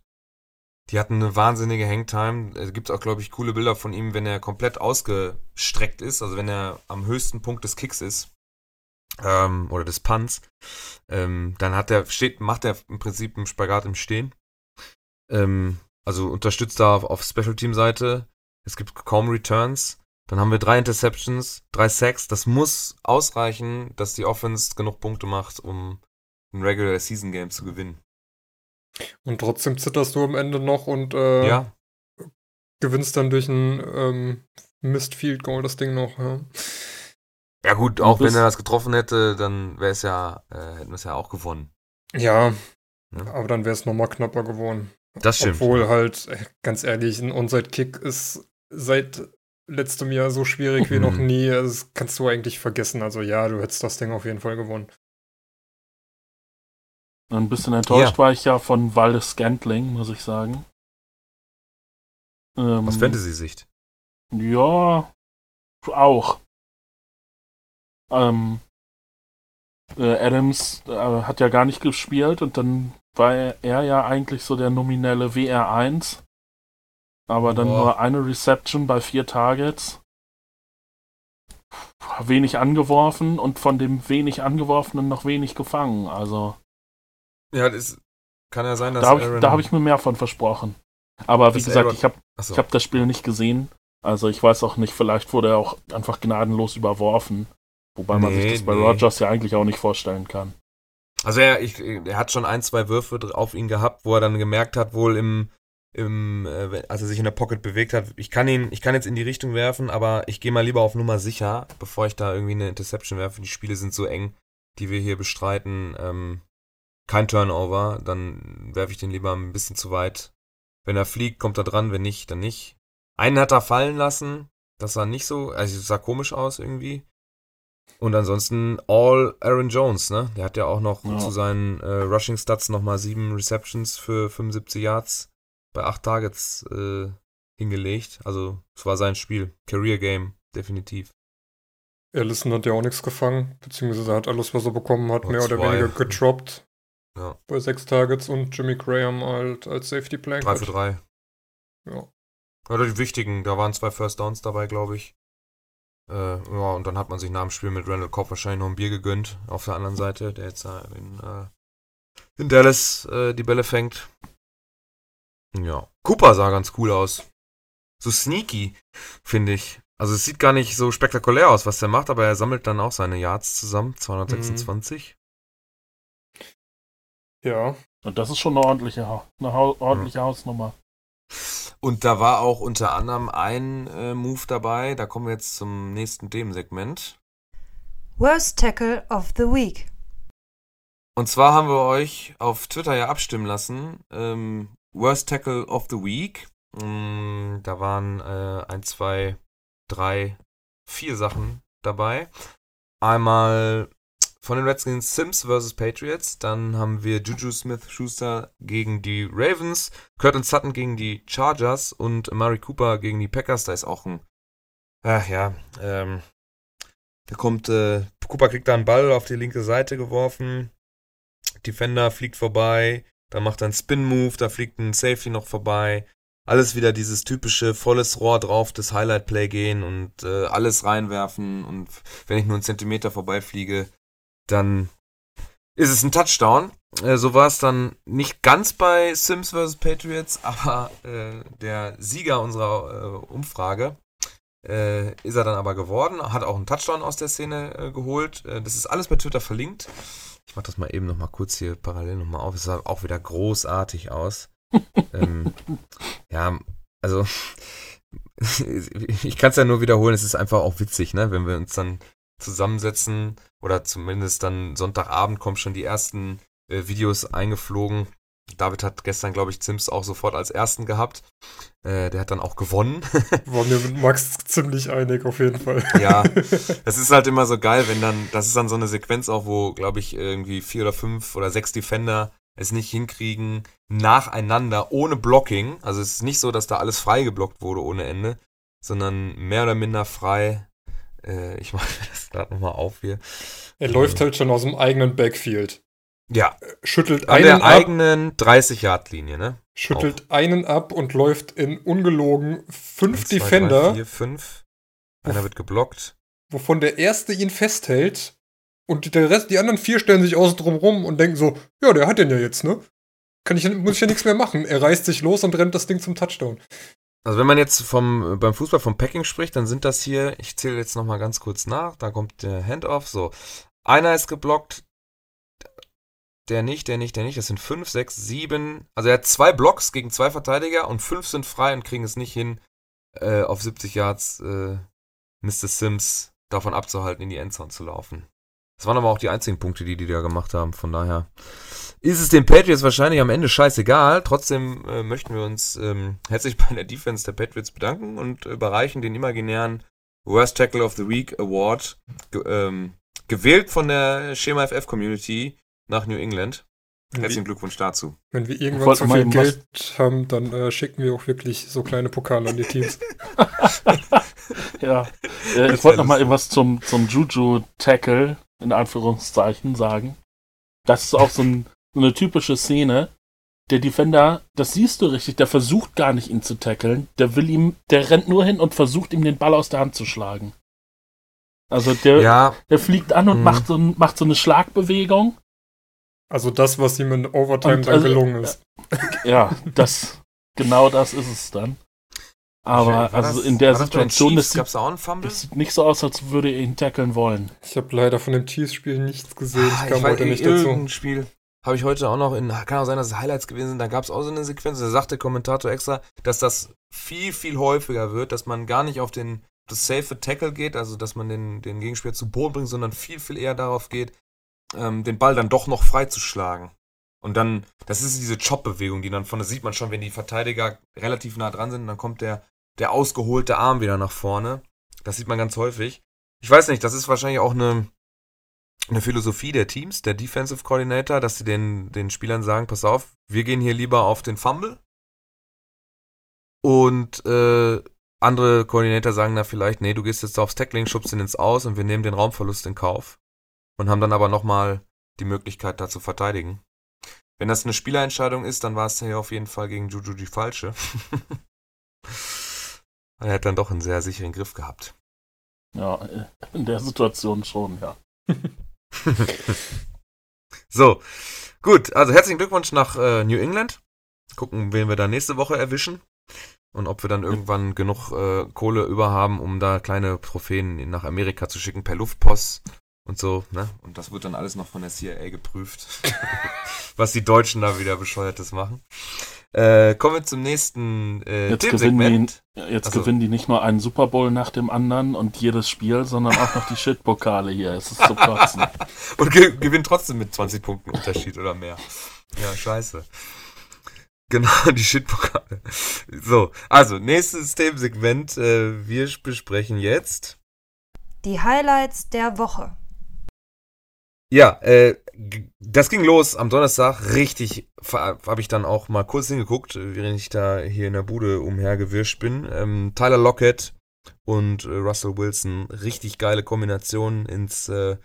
Die hatten eine wahnsinnige Hangtime. Es gibt auch, glaube ich, coole Bilder von ihm, wenn er komplett ausgestreckt ist, also wenn er am höchsten Punkt des Kicks ist. Ähm, oder des Punts. Ähm, dann hat er, steht, macht er im Prinzip einen Spagat im Stehen. Ähm, also unterstützt da auf, Special Team Seite. Es gibt kaum Returns. Dann haben wir drei Interceptions, drei Sacks. Das muss ausreichen, dass die Offense genug Punkte macht, um ein Regular Season Game zu gewinnen. Und trotzdem zitterst du am Ende noch und äh, Ja, gewinnst dann durch ein ähm, Missed Field Goal das Ding noch. Ja. ja gut, auch wenn er das getroffen hätte, dann wäre es ja, äh, hätten wir es ja auch gewonnen. Ja, Ja. aber dann wäre es nochmal knapper geworden. Das stimmt. Obwohl halt, äh, ganz ehrlich, ein Onside-Kick ist seit letztem Jahr so schwierig wie Mhm. noch nie. Das kannst du eigentlich vergessen. Also ja, du hättest das Ding auf jeden Fall gewonnen. Ein bisschen enttäuscht Ja. war ich ja von Waldes Scantling, muss ich sagen. Ähm, Aus Fantasy-Sicht. Ja, auch. Ähm, äh, Adams äh, hat ja gar nicht gespielt und dann war er, er ja eigentlich so der nominelle WR1. Aber dann Boah. nur eine Reception bei vier Targets. Wenig angeworfen und von dem wenig angeworfenen noch wenig gefangen. Also Ja, das kann ja sein, dass da habe ich, hab ich mir mehr von versprochen. Aber wie gesagt, Aaron- ich habe ich habe das Spiel nicht gesehen. Also ich weiß auch nicht, vielleicht wurde er auch einfach gnadenlos überworfen. Wobei man Nee, sich das bei nee. Rogers ja eigentlich auch nicht vorstellen kann. Also er, ich, er hat schon ein, zwei Würfe auf ihn gehabt, wo er dann gemerkt hat, wohl im, im äh, als er sich in der Pocket bewegt hat, ich kann ihn, ich kann jetzt in die Richtung werfen, aber ich gehe mal lieber auf Nummer sicher, bevor ich da irgendwie eine Interception werfe. Die Spiele sind so eng, die wir hier bestreiten. Ähm, kein Turnover, dann werfe ich den lieber ein bisschen zu weit. Wenn er fliegt, kommt er dran, wenn nicht, dann nicht. Einen hat er fallen lassen, das sah nicht so, also es sah komisch aus irgendwie. Und ansonsten all Aaron Jones, ne? Der hat ja auch noch Ja. zu seinen äh, Rushing Stats nochmal sieben Receptions für 75 Yards bei acht Targets äh, hingelegt. Also es war sein Spiel. Career Game, definitiv. Allison hat ja auch nichts gefangen, beziehungsweise hat alles, was er bekommen hat, Oh, mehr oder zwei. weniger gedroppt. Ja. Bei sechs Targets und Jimmy Graham halt als Safety Blanket. Drei für drei. Ja. Ja, die wichtigen, da waren zwei First Downs dabei, glaube ich. Äh, ja, und dann hat man sich nach dem Spiel mit Randall Cobb wahrscheinlich noch ein Bier gegönnt. Auf der anderen Seite, der jetzt da in, äh, in Dallas äh, die Bälle fängt. Ja. Cooper sah ganz cool aus. So sneaky, finde ich. Also es sieht gar nicht so spektakulär aus, was der macht, aber er sammelt dann auch seine Yards zusammen. 226. Ja. Und das ist schon eine ordentliche, eine ordentliche Hausnummer. Und da war auch unter anderem ein äh, Move dabei. Da kommen wir jetzt zum nächsten Themensegment. Worst Tackle of the Week. Und zwar haben wir euch auf Twitter ja abstimmen lassen. Ähm, Worst Tackle of the Week. Mm, da waren äh, ein, zwei, drei, vier Sachen dabei. Einmal von den Redskins Sims vs. Patriots. Dann haben wir Juju Smith-Schuster gegen die Ravens. Curtin Sutton gegen die Chargers und Amari Cooper gegen die Packers. Da ist auch ein Ach ja, ähm, da kommt, äh, Cooper kriegt da einen Ball auf die linke Seite geworfen. Defender fliegt vorbei, dann macht er einen Spin-Move, da fliegt ein Safety noch vorbei. Alles wieder dieses typische volles Rohr drauf, das Highlight-Play gehen und äh, alles reinwerfen. Und wenn ich nur einen Zentimeter vorbeifliege, dann ist es ein Touchdown. Äh, so war es dann nicht ganz bei Sims vs. Patriots, aber äh, der Sieger unserer äh, Umfrage äh, ist er dann aber geworden, hat auch einen Touchdown aus der Szene äh, geholt. Das ist alles bei Twitter verlinkt. Ich mach das mal eben nochmal kurz hier parallel nochmal auf. Es sah auch wieder großartig aus. ähm, ja, also ich kann es ja nur wiederholen, es ist einfach auch witzig, ne? Wenn wir uns dann zusammensetzen oder zumindest dann Sonntagabend kommen schon die ersten äh, Videos eingeflogen David hat gestern, glaube ich, Sims auch sofort als ersten gehabt. Äh, der hat dann auch gewonnen. Waren wir mit Max ziemlich einig, auf jeden Fall. ja, das ist halt immer so geil, wenn dann, das ist dann so eine Sequenz auch, wo, glaube ich, irgendwie vier oder fünf oder sechs Defender es nicht hinkriegen, nacheinander, ohne Blocking. Also es ist nicht so, dass da alles frei geblockt wurde ohne Ende, sondern mehr oder minder frei. Äh, ich mache das gerade nochmal auf hier. Er läuft halt schon aus dem eigenen Backfield. Ja. Schüttelt An einen der ab, eigenen 30-Yard-Linie, ne? schüttelt einen ab und läuft in ungelogen fünf zwei, Defender, Drei, vier, fünf. Einer wird geblockt. wovon der erste ihn festhält und der Rest, die anderen vier stellen sich außen drum rum und denken so, ja, der hat den ja jetzt, ne? Kann ich, muss ich ja nichts mehr machen. Er reißt sich los und rennt das Ding zum Touchdown. Also wenn man jetzt vom, beim Fußball vom Packing spricht, dann sind das hier, ich zähle jetzt nochmal ganz kurz nach, da kommt der Handoff, so. Einer ist geblockt, der nicht, der nicht, der nicht. Das sind fünf, sechs, sieben. Also er hat zwei Blocks gegen zwei Verteidiger und fünf sind frei und kriegen es nicht hin, äh, auf 70 Yards äh, Mr. Sims davon abzuhalten, in die Endzone zu laufen. Das waren aber auch die einzigen Punkte, die die da gemacht haben. Von daher ist es den Patriots wahrscheinlich am Ende scheißegal. Trotzdem äh, möchten wir uns ähm, herzlich bei der Defense der Patriots bedanken und überreichen den imaginären Worst Tackle of the Week Award, ge ähm, gewählt von der Schema FF Community nach New England. Herzlichen Glückwunsch dazu. Wenn wir irgendwann zu mal viel Geld haben, dann äh, schicken wir auch wirklich so kleine Pokale an die Teams. Ja, äh, ich wollte wär noch mal lustig. etwas zum, zum Juju-Tackle, in Anführungszeichen, sagen. Das ist auch so, ein, so eine typische Szene. Der Defender, das siehst du richtig, der versucht gar nicht, ihn zu tackeln. Der will ihm, der rennt nur hin und versucht ihm den Ball aus der Hand zu schlagen. Also der, Ja, der fliegt an und Mhm. macht, so, macht so eine Schlagbewegung. Also das, was ihm in Overtime Und, dann also, gelungen ist. Ja, das, genau das ist es dann. Aber War also das- in der war das Situation, Chiefs? das gab's sieht, da auch einen Fumble? das sieht nicht so aus, als würde er ihn tackeln wollen. Ich habe leider von dem Chiefs-Spiel nichts gesehen. Ah, Ich kam weiß heute nicht, dazu. Spiel habe ich heute auch noch in, kann auch sein, dass es Highlights gewesen sind, da gab es auch so eine Sequenz, da sagt der Kommentator extra, dass das viel, viel häufiger wird, dass man gar nicht auf den das safe Tackle geht, also dass man den, den Gegenspieler zu Boden bringt, sondern viel, viel eher darauf geht, ähm, den Ball dann doch noch freizuschlagen. Und dann, das ist diese Chop-Bewegung, die dann von, das sieht man schon, wenn die Verteidiger relativ nah dran sind, dann kommt der, der ausgeholte Arm wieder nach vorne. Das sieht man ganz häufig. Ich weiß nicht, das ist wahrscheinlich auch eine, eine Philosophie der Teams, der Defensive Coordinator, dass sie den, den Spielern sagen, pass auf, wir gehen hier lieber auf den Fumble. Und äh, andere Koordinator sagen da vielleicht, nee, du gehst jetzt aufs Tackling, schubst ihn ins Aus und wir nehmen den Raumverlust in Kauf. Und haben dann aber nochmal die Möglichkeit, da zu verteidigen. Wenn das eine Spielerentscheidung ist, dann war es hier auf jeden Fall gegen Juju die falsche. er hat dann doch einen sehr sicheren Griff gehabt. Ja, äh, in der Situation schon, ja. So, gut, also herzlichen Glückwunsch nach äh, New England. Gucken, wen wir da nächste Woche erwischen. Und ob wir dann irgendwann genug äh, Kohle über haben, um da kleine Trophäen nach Amerika zu schicken per Luftpost und so, ne? Und das wird dann alles noch von der CIA geprüft. Was die Deutschen da wieder Bescheuertes machen. Äh, kommen wir zum nächsten äh, Jetzt gewinnen, die, jetzt Ach so. gewinnen die nicht nur einen Super Bowl nach dem anderen und jedes Spiel, sondern auch noch die Shit-Pokale hier. Es ist zu kotzen. Und ge gewinnt trotzdem mit 20 Punkten Unterschied oder mehr. Ja, scheiße. Genau, die Shitpokale. So, also, nächstes Themensegment. Äh, wir besprechen jetzt. Die Highlights der Woche. Ja, äh, das ging los am Donnerstag. Richtig, habe ich dann auch mal kurz hingeguckt, äh, während ich da hier in der Bude umhergewirscht bin. Ähm, Tyler Lockett und äh, Russell Wilson. Richtig geile Kombination ins, äh,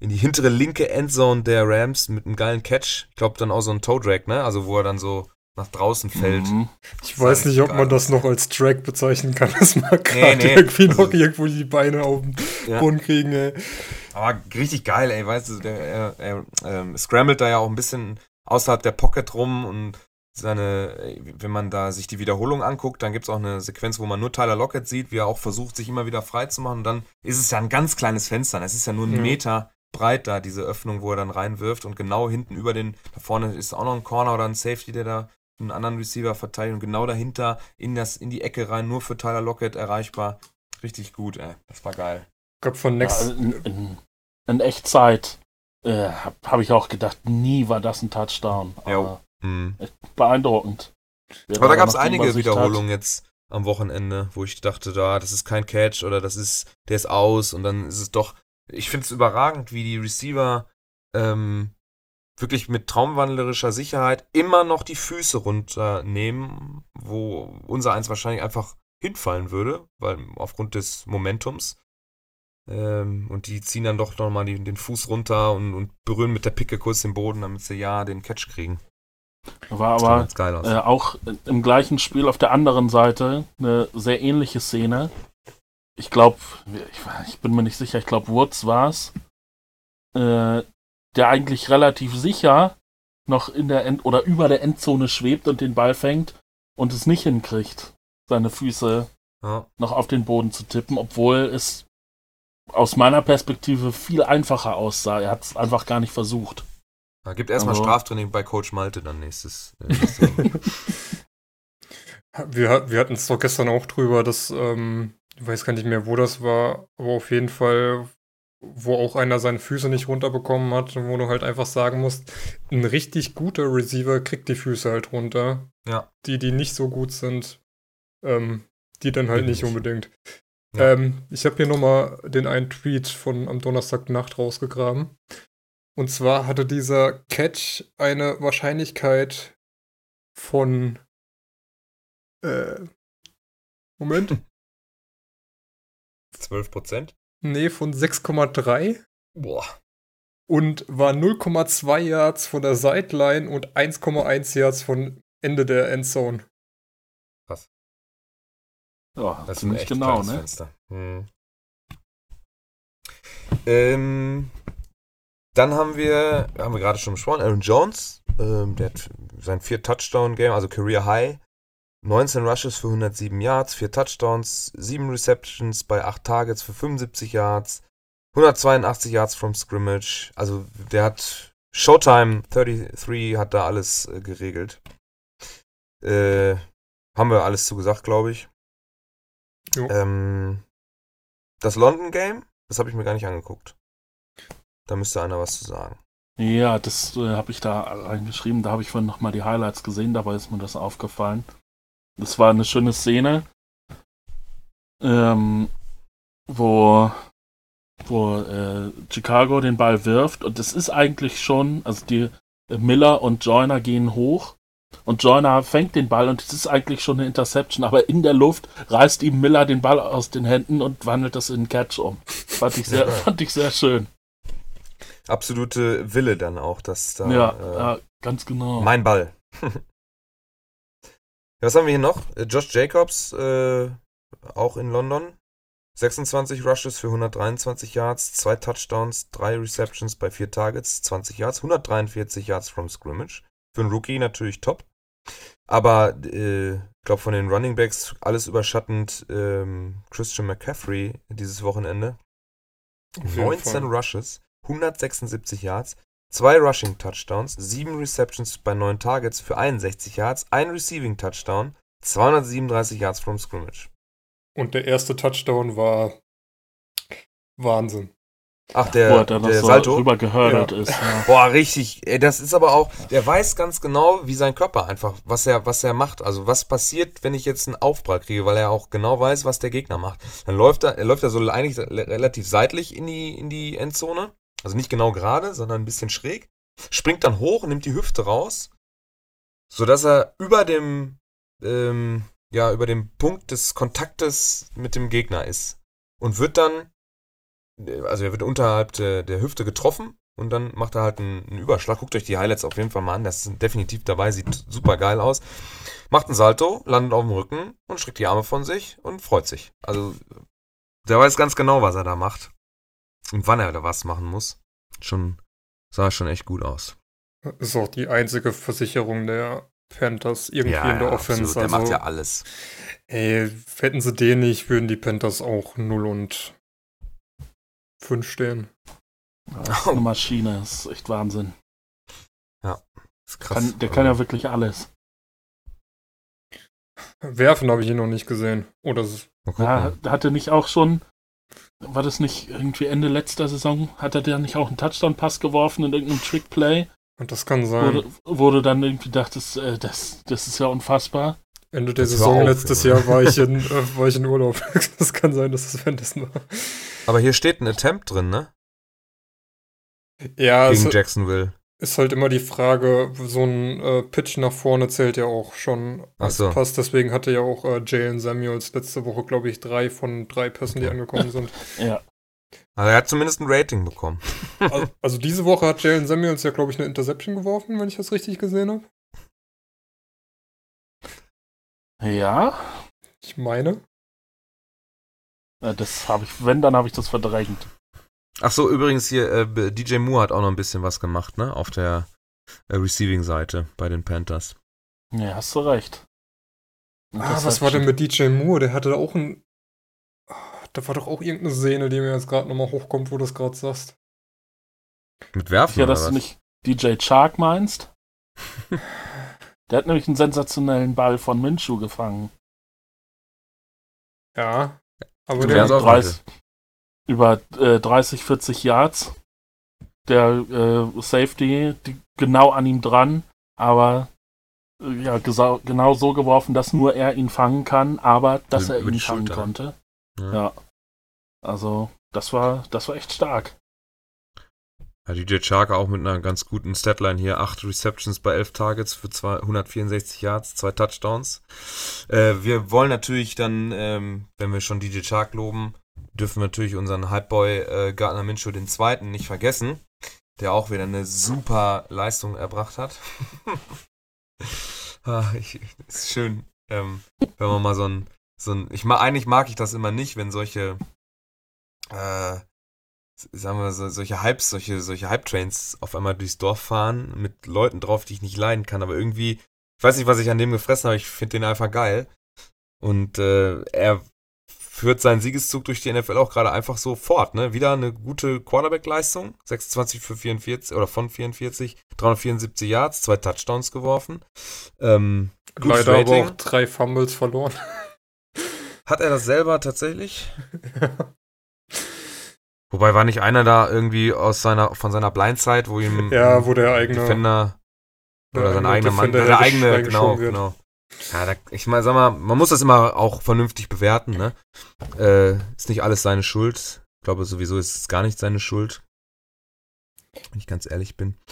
in die hintere linke Endzone der Rams mit einem geilen Catch. Ich glaube dann auch so ein Toe Drag, ne? Also wo er dann so nach draußen fällt. Mhm. Ich weiß nicht, ob man das noch als Track bezeichnen kann, dass man gerade nee. irgendwie Also- noch irgendwo die Beine auf den Ja. Boden kriegen, ey. Aber richtig geil, ey, weißt du, der, er, er ähm, scrambled da ja auch ein bisschen außerhalb der Pocket rum und seine, wenn man da sich die Wiederholung anguckt, dann gibt es auch eine Sequenz, wo man nur Tyler Lockett sieht, wie er auch versucht, sich immer wieder frei zu machen. Und dann ist es ja ein ganz kleines Fenster. Es ist ja nur ein Ja. Meter breit da, diese Öffnung, wo er dann reinwirft. Und genau hinten über den, da vorne ist auch noch ein Corner oder ein Safety, der da einen anderen Receiver verteidigt. Und genau dahinter in, das, in die Ecke rein, nur für Tyler Lockett erreichbar. Richtig gut, ey. Das war geil. Gab von Ja, Next. in, in, in Echtzeit äh, habe hab ich auch gedacht, nie war das ein Touchdown. Aber Hm. beeindruckend. Wer Aber da gab es einige hat. Wiederholungen jetzt am Wochenende, wo ich dachte, da, das ist kein Catch oder das ist, der ist aus und dann ist es doch. Ich finde es überragend, wie die Receiver ähm, wirklich mit traumwandlerischer Sicherheit immer noch die Füße runternehmen, wo unser eins wahrscheinlich einfach hinfallen würde, weil aufgrund des Momentums. Ähm, und die ziehen dann doch nochmal den Fuß runter und, und berühren mit der Picke kurz den Boden, damit sie ja den Catch kriegen. War aber äh, auch im gleichen Spiel auf der anderen Seite eine sehr ähnliche Szene. Ich glaube, ich, ich bin mir nicht sicher, ich glaube, Woods war es, äh, der eigentlich relativ sicher noch in der End oder über der Endzone schwebt und den Ball fängt und es nicht hinkriegt, seine Füße ja. noch auf den Boden zu tippen, obwohl es aus meiner Perspektive viel einfacher aussah. Er hat es einfach gar nicht versucht. Ja, gibt erstmal Also- Straftraining bei Coach Malte dann nächstes. Äh, nächste Woche. Wir, wir hatten es doch gestern auch drüber, dass, ähm, ich weiß gar nicht mehr, wo das war, aber auf jeden Fall, wo auch einer seine Füße nicht runterbekommen hat, wo du halt einfach sagen musst, ein richtig guter Receiver kriegt die Füße halt runter. Ja. Die, die nicht so gut sind, ähm, die dann halt nicht Nicht. unbedingt. Ja. Ähm, ich habe hier nochmal den einen Tweet von am Donnerstagnacht rausgegraben. Und zwar hatte dieser Catch eine Wahrscheinlichkeit von äh, Moment. 12 Prozent? Nee, von 6,3 Boah. und war 0,2 Yards von der Sideline und 1,1 Yards von Ende der Endzone. Ja, Das ist echt genau, ne? Fenster. Hm. Ähm, dann haben wir, haben wir gerade schon besprochen, Aaron Jones, ähm, der hat sein vier Touchdown-Game, also Career High. 19 Rushes für 107 Yards, 4 Touchdowns, 7 Receptions bei 8 Targets für 75 Yards, 182 Yards from Scrimmage. Also der hat Showtime 33 hat da alles äh, geregelt. Äh, haben wir alles zugesagt, glaube ich. Ähm, das London Game, das habe ich mir gar nicht angeguckt. Da müsste einer was zu sagen. Ja, das äh, habe ich da reingeschrieben. Da habe ich vorhin nochmal die Highlights gesehen, dabei ist mir das aufgefallen. Das war eine schöne Szene, ähm, wo, wo äh, Chicago den Ball wirft und es ist eigentlich schon, also die äh, Miller und Joyner gehen hoch und Joyner fängt den Ball und es ist eigentlich schon eine Interception, aber in der Luft reißt ihm Miller den Ball aus den Händen und wandelt das in einen Catch um. Fand ich sehr, fand ich sehr schön. Absolute Wille dann auch, dass da ja, äh, ja, ganz genau. mein Ball. Ja, Was haben wir hier noch? Äh, Josh Jacobs, äh, auch in London. 26 Rushes für 123 Yards, 2 Touchdowns, 3 Receptions bei 4 Targets, 20 Yards, 143 Yards from Scrimmage. Für einen Rookie natürlich top. Aber äh, ich glaube von den Running Backs alles überschattend ähm, Christian McCaffrey dieses Wochenende. Auf jeden 19 Fall. Rushes, 176 Yards, zwei Rushing Touchdowns, sieben Receptions bei neun Targets für 61 Yards, ein Receiving Touchdown, 237 Yards from Scrimmage. Und der erste Touchdown war Wahnsinn. Ach, der, er dann noch der so Salto? rüber gehördelt Ja. ist. Ja. Boah, richtig. Ey, das ist aber auch, der weiß ganz genau, wie sein Körper einfach, was er, was er macht. Also was passiert, wenn ich jetzt einen Aufprall kriege, weil er auch genau weiß, was der Gegner macht. Dann läuft er, er läuft er so eigentlich relativ seitlich in die, in die Endzone. Also nicht genau gerade, sondern ein bisschen schräg. Springt dann hoch, nimmt die Hüfte raus, sodass er über dem, ähm, ja über dem Punkt des Kontaktes mit dem Gegner ist und wird dann, also er wird unterhalb der, der Hüfte getroffen und dann macht er halt einen, einen, Überschlag. Guckt euch die Highlights auf jeden Fall mal an, das ist definitiv dabei, sieht super geil aus. Macht einen Salto, landet auf dem Rücken und streckt die Arme von sich und freut sich. Also der weiß ganz genau, was er da macht und wann er da was machen muss. Schon sah schon echt gut aus. Ist auch die einzige Versicherung der Panthers irgendwie ja, in der Offense. Absolut. Der also, macht ja alles. Ey, hätten sie den nicht, würden die Panthers auch 0 und 5 stehen. Das ist eine Maschine, das ist echt Wahnsinn. Ja, ist krass. Kann, der kann ja wirklich alles. Werfen habe ich ihn noch nicht gesehen. Oder ja, hat er nicht auch schon, war das nicht irgendwie Ende letzter Saison, hat er da nicht auch einen Touchdown-Pass geworfen in irgendeinem Trick-Play? Und das kann sein. Wo, wo du dann irgendwie dachtest, äh, das, das ist ja unfassbar. Ende der das Saison letztes Jahr war ich, in, äh, war ich in Urlaub. das kann sein, dass es Fantasy war. Aber hier steht ein Attempt drin, ne? Ja, Gegen Jacksonville. Ist halt immer die Frage, so ein äh, Pitch nach vorne zählt ja auch schon als so. Pass. Deswegen hatte ja auch äh, Jalen Samuels letzte Woche, glaube ich, drei von drei Pässen, die angekommen sind. ja. Also er hat zumindest ein Rating bekommen. also, also, diese Woche hat Jalen Samuels ja, glaube ich, eine Interception geworfen, wenn ich das richtig gesehen habe. Ja. Ich meine. Das habe ich, wenn, dann habe ich das verdrängt. Ach so, übrigens hier, äh, DJ Moore hat auch noch ein bisschen was gemacht, ne? Auf der äh, Receiving-Seite bei den Panthers. Ja, hast du recht. ah, was war denn mit DJ Moore? Der hatte auch ein da war doch auch irgendeine Szene, die mir jetzt gerade nochmal hochkommt, wo du es gerade sagst. Mit Werfen? Ja, dass du nicht DJ Chark meinst. Der hat nämlich einen sensationellen Ball von Minshu gefangen. Ja, aber der hat 30, über äh, 30, 40 Yards. Der äh, Safety die, genau an ihm dran, aber äh, ja, genau so geworfen, dass nur er ihn fangen kann, aber dass er ihn fangen konnte. Ja. ja. Also, das war, das war echt stark. Ja, DJ Chark auch mit einer ganz guten Statline hier. Acht Receptions bei elf Targets für 164 Yards, zwei Touchdowns. Äh, wir wollen natürlich dann, ähm, wenn wir schon DJ Chark loben, dürfen wir natürlich unseren Hypeboy äh, Gardner Minshew den zweiten nicht vergessen, der auch wieder eine super Leistung erbracht hat. ah, ich, ist schön, ähm, wenn man mal so ein so ein, ich eigentlich mag ich das immer nicht, wenn solche, äh, sagen wir so, solche Hypes, solche, solche Hype-Trains auf einmal durchs Dorf fahren mit Leuten drauf, die ich nicht leiden kann, aber irgendwie, ich weiß nicht, was ich an dem gefressen habe, ich finde den einfach geil. Und äh, er führt seinen Siegeszug durch die NFL auch gerade einfach so fort, ne? Wieder eine gute Quarterback-Leistung, 26 für 44 oder von 44, 374 Yards, zwei Touchdowns geworfen. Ähm, Leider Rating. aber auch drei Fumbles verloren. Hat er das selber tatsächlich? Wobei war nicht einer da irgendwie aus seiner, von seiner Blindzeit, wo ihm ja, wo der eigene Defender oder sein eigener Mann, der eigene, genau, genau. Ja, da, ich meine, sag mal, man muss das immer auch vernünftig bewerten, ne? Äh, ist nicht alles seine Schuld. Ich glaube sowieso ist es gar nicht seine Schuld. Wenn ich ganz ehrlich bin.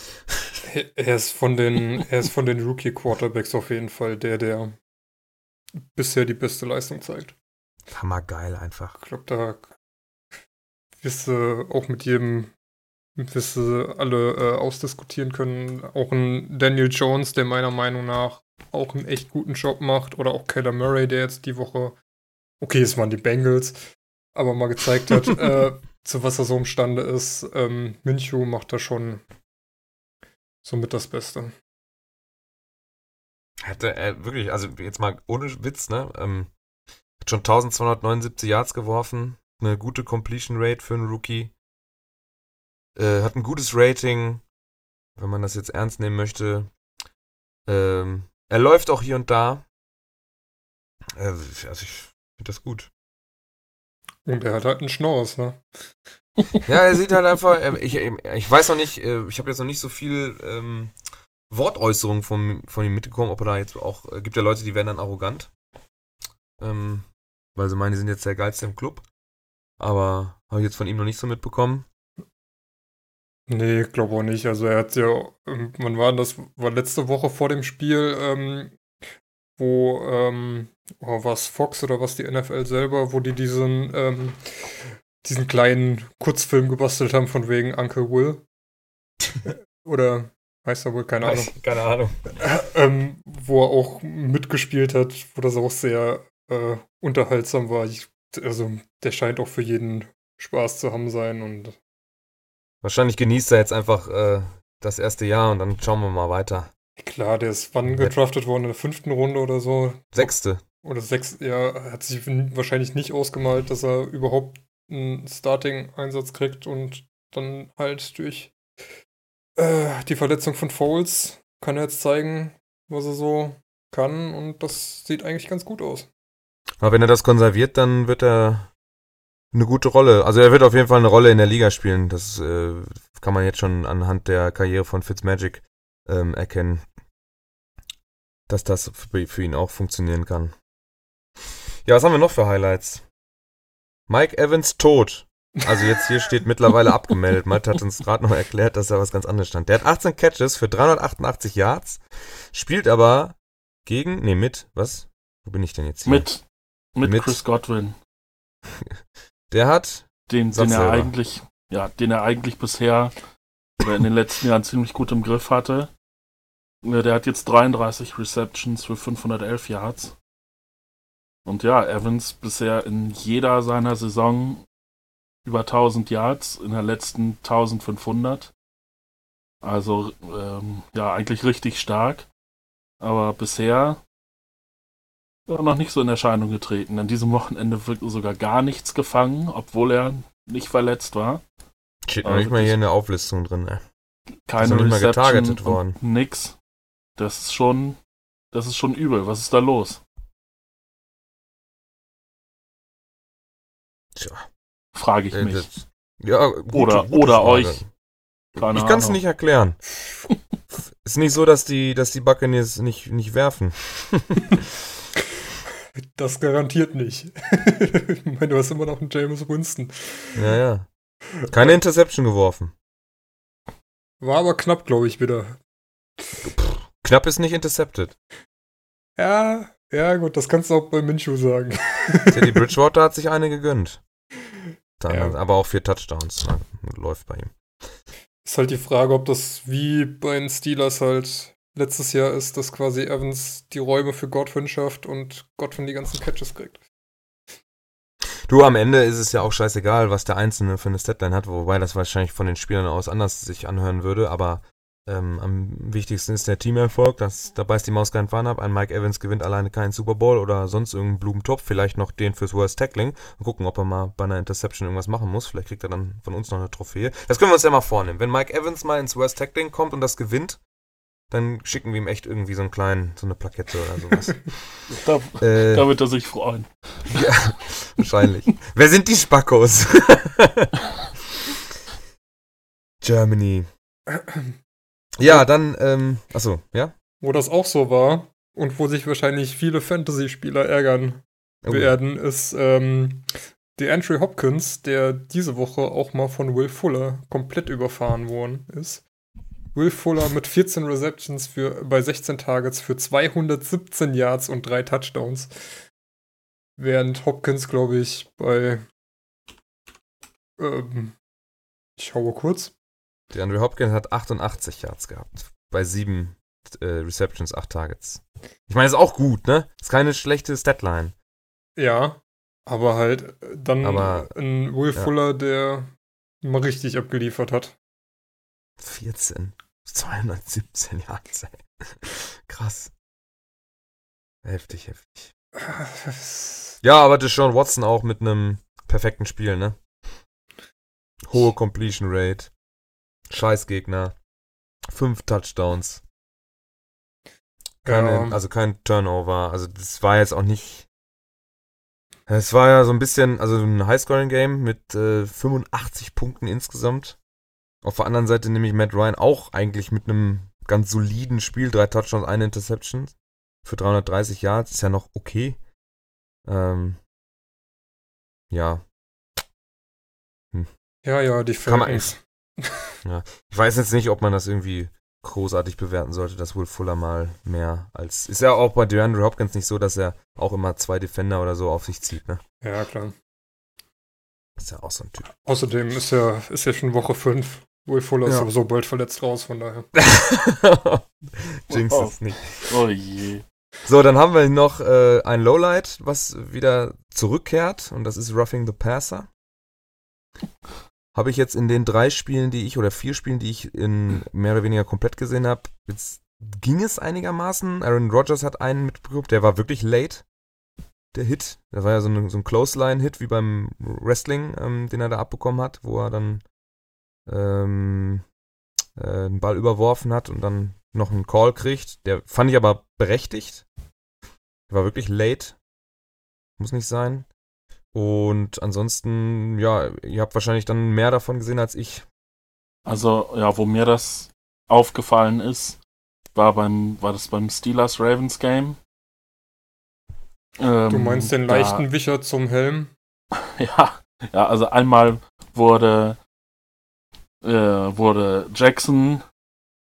Er ist von den, er ist von den Rookie Quarterbacks auf jeden Fall der, der bisher die beste Leistung zeigt. Hammergeil einfach. Ich glaube, da wirst du auch mit jedem, wirst du alle äh, ausdiskutieren können. Auch ein Daniel Jones, der meiner Meinung nach auch einen echt guten Job macht. Oder auch Keller Murray, der jetzt die Woche, okay, es waren die Bengals, aber mal gezeigt hat, äh, zu was er so imstande ist. Ähm, Minshew macht da schon somit das Beste. Hätte er wirklich, also jetzt mal ohne Witz, ne? Ähm, hat schon 1279 Yards geworfen. Eine gute Completion Rate für einen Rookie. Äh, hat ein gutes Rating, wenn man das jetzt ernst nehmen möchte. Ähm, er läuft auch hier und da. Äh, also ich finde das gut. Und er hat halt einen Schnauz, ne? ja, er sieht halt einfach, ich, ich weiß noch nicht, äh, ich habe jetzt noch nicht so viel ähm, Wortäußerungen von, von ihm mitbekommen, ob er da jetzt auch, äh, gibt ja Leute, die werden dann arrogant. Ähm, weil sie meinen, die sind jetzt der geilste im Club. Aber habe ich jetzt von ihm noch nicht so mitbekommen. Nee, glaube auch nicht. Also er hat ja, ähm, wann war das? War letzte Woche vor dem Spiel, ähm, wo, ähm, oh, was Fox oder was die NFL selber, wo die diesen, ähm, diesen kleinen Kurzfilm gebastelt haben von wegen Uncle Will. oder heißt er wohl, keine Ahnung. Keine Ahnung. ähm, wo er auch mitgespielt hat, wo das auch sehr äh, unterhaltsam war. Ich, also, der scheint auch für jeden Spaß zu haben sein und Wahrscheinlich genießt er jetzt einfach äh, das erste Jahr und dann schauen wir mal weiter. klar, der ist wann gedraftet worden? In der fünften Runde oder so? Sechste. Oder sechs, ja, hat sich wahrscheinlich nicht ausgemalt, dass er überhaupt einen Starting-Einsatz kriegt und dann halt durch äh, die Verletzung von Foles kann er jetzt zeigen, was er so kann und das sieht eigentlich ganz gut aus. Aber wenn er das konserviert, dann wird er eine gute Rolle. Also er wird auf jeden Fall eine Rolle in der Liga spielen. Das äh, kann man jetzt schon anhand der Karriere von Fitzmagic ähm, erkennen, dass das für, ihn auch funktionieren kann. Ja, was haben wir noch für Highlights? Mike Evans tot. Also jetzt hier steht mittlerweile abgemeldet. Matt hat uns gerade noch erklärt, dass da was ganz anderes stand. Der hat 18 Catches für 388 Yards, spielt aber gegen, nee, mit, was? Wo bin ich denn jetzt hier? Mit, mit, Mit- Chris Godwin. Der hat, Den, den er selber. eigentlich, ja, den er eigentlich bisher oder in den letzten Jahren ziemlich gut im Griff hatte. Der hat jetzt 33 Receptions für 511 Yards. Und ja, Evans bisher in jeder seiner Saison über 1000 Yards, in der letzten 1500. Also, ähm, ja, eigentlich richtig stark. Aber bisher ja, noch nicht so in Erscheinung getreten. An diesem Wochenende wird sogar gar nichts gefangen, obwohl er nicht verletzt war. steht noch Also nicht mal hier in der Auflistung drin, ey. Keine noch nicht mal getargetet worden. Nix. Das ist schon, das ist schon übel. Was ist da los? Tja. Frage ich Äh, mich. das- Ja, gute, Oder- gute oder Frage. euch. Keine ich kann es nicht erklären. Ist nicht so, dass die, dass die Buccaneers nicht, nicht werfen. Das garantiert nicht. ich meine, du hast immer noch einen James Winston. Ja, ja. Keine Interception geworfen. War aber knapp, glaube ich, wieder. Knapp ist nicht intercepted. Ja, ja, gut, das kannst du auch bei Minshew sagen. Teddy Bridgewater hat sich eine gegönnt. Dann, Ja. Aber auch vier Touchdowns. Na, läuft bei ihm. Ist halt die Frage, ob das wie bei den Steelers halt letztes Jahr ist, dass quasi Evans die Räume für Godwin schafft und Godwin die ganzen Catches kriegt. Du, am Ende ist es ja auch scheißegal, was der Einzelne für eine Statline hat, wobei das wahrscheinlich von den Spielern aus anders sich anhören würde, aber ähm, am wichtigsten ist der Teamerfolg, das, da beißt die Maus keinen Faden ab. Ein Mike Evans gewinnt alleine keinen Super Bowl oder sonst irgendeinen Blumentopf, vielleicht noch den fürs Worst Tackling und gucken, ob er mal bei einer Interception irgendwas machen muss. Vielleicht kriegt er dann von uns noch eine Trophäe. Das können wir uns ja mal vornehmen. Wenn Mike Evans mal ins Worst Tackling kommt und das gewinnt, dann schicken wir ihm echt irgendwie so einen kleinen, so eine Plakette oder sowas. Da, äh, da wird er sich freuen. ja, wahrscheinlich. Wer sind die Spackos? Germany. Ja, dann, ähm, achso, ja? Wo das auch so war und wo sich wahrscheinlich viele Fantasy-Spieler ärgern Oh, werden, ist ähm, der Andrew Hopkins, der diese Woche auch mal von Will Fuller komplett überfahren worden ist. Will Fuller mit 14 Receptions für, bei 16 Targets für 217 Yards und drei Touchdowns. Während Hopkins, glaube ich, bei ähm, ich schaue kurz. Der Andrew Hopkins hat 88 Yards gehabt. Bei sieben äh, Receptions, acht Targets. Ich meine, ist auch gut, ne? Ist keine schlechte Statline. Ja, aber halt äh, dann Aber, ein Will ja. Fuller, der mal richtig abgeliefert hat. 14. 217 Yards, ey. Krass. Heftig, heftig. Ja, aber Deshaun Watson auch mit einem perfekten Spiel, ne? Hohe Completion Rate. Scheißgegner. Fünf Touchdowns. Keine, Ja. Also kein Turnover. Also das war jetzt auch nicht. Es war ja so ein bisschen, also ein Highscoring-Game mit äh, 85 Punkten insgesamt. Auf der anderen Seite nehme ich Matt Ryan auch eigentlich mit einem ganz soliden Spiel. Drei Touchdowns, eine Interception. Für 330 Yards ist ja noch okay. Ähm, ja, Ja, ja, die Falcons. ich weiß jetzt nicht, ob man das irgendwie großartig bewerten sollte, dass wohl Fuller mal mehr als. Ist ja auch bei DeAndre Hopkins nicht so, dass er auch immer zwei Defender oder so auf sich zieht, ne? Ja, klar. Ist ja auch so ein Typ. Außerdem ist ja, ist ja schon Woche 5. Will Fuller ist Ja. aber so bald verletzt raus, von daher. Jinx es nicht. Oh je. So, dann haben wir noch äh, ein Lowlight, was wieder zurückkehrt und das ist Roughing the Passer. Habe ich jetzt in den drei Spielen, die ich oder vier Spielen, die ich in mehr oder weniger komplett gesehen habe, jetzt ging es einigermaßen. Aaron Rodgers hat einen mitbekommen, der war wirklich late. Der Hit, das war ja so, ein- so ein Clothesline-Hit wie beim Wrestling, ähm, den er da abbekommen hat, wo er dann ähm, äh, einen Ball überworfen hat und dann noch einen Call kriegt. Der fand ich aber berechtigt. War wirklich late. Muss nicht sein. Und ansonsten, ja, ihr habt wahrscheinlich dann mehr davon gesehen als ich. Also, ja, wo mir das aufgefallen ist, war beim, war das beim Steelers Ravens Game. Ähm, Du meinst den da- leichten Wicher zum Helm? Ja, ja, also einmal wurde, äh, wurde Jackson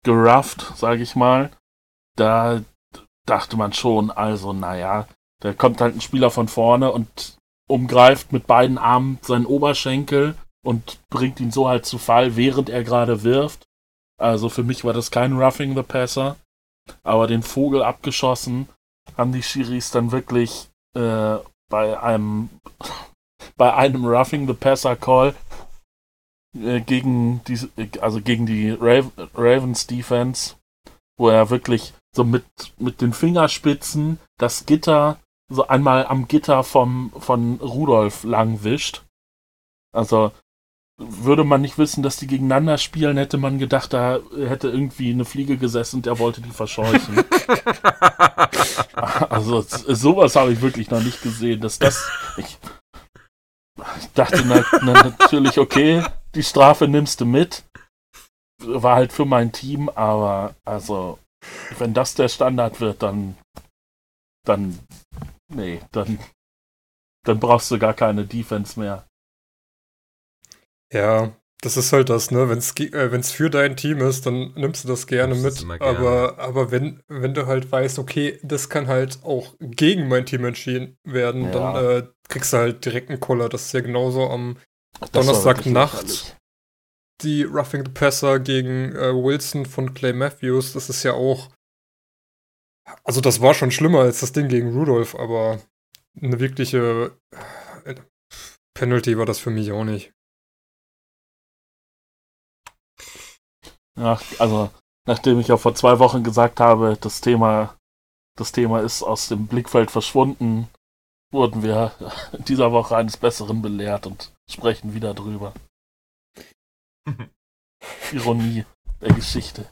gerufft, sage ich mal. Da dachte man schon, also naja, da kommt halt ein Spieler von vorne und umgreift mit beiden Armen seinen Oberschenkel und bringt ihn so halt zu Fall, während er gerade wirft. Also für mich war das kein Roughing the Passer, aber den Vogel abgeschossen haben die Schiris dann wirklich äh, bei einem bei einem Roughing the Passer Call äh, gegen die also gegen die Rav Ravens Defense, wo er wirklich so mit mit den Fingerspitzen das Gitter so einmal am Gitter vom von Rudolf lang wischt. Also würde man nicht wissen, dass die gegeneinander spielen, hätte man gedacht, da hätte irgendwie eine Fliege gesessen und er wollte die verscheuchen. Also sowas habe ich wirklich noch nicht gesehen, dass das. Ich, ich dachte na, na, natürlich, okay, die Strafe nimmst du mit. War halt für mein Team, aber also, wenn das der Standard wird, dann. Dann. Nee, dann. Dann brauchst du gar keine Defense mehr. Ja, das ist halt das, ne? Wenn es äh, wenn's für dein Team ist, dann nimmst du das gerne mit. gerne. Aber, aber wenn, wenn du halt weißt, okay, das kann halt auch gegen mein Team entschieden werden, Ja. dann äh, kriegst du halt direkt einen Koller. Das ist ja genauso am Donnerstagnacht. die Roughing the Passer gegen äh, Wilson von Clay Matthews. Das ist ja auch. Also, das war schon schlimmer als das Ding gegen Rudolph, aber eine wirkliche äh, Penalty war das für mich auch nicht. Ja, also nachdem ich ja vor zwei Wochen gesagt habe, das Thema, das Thema ist aus dem Blickfeld verschwunden, wurden wir in dieser Woche eines Besseren belehrt und sprechen wieder drüber. Ironie der Geschichte.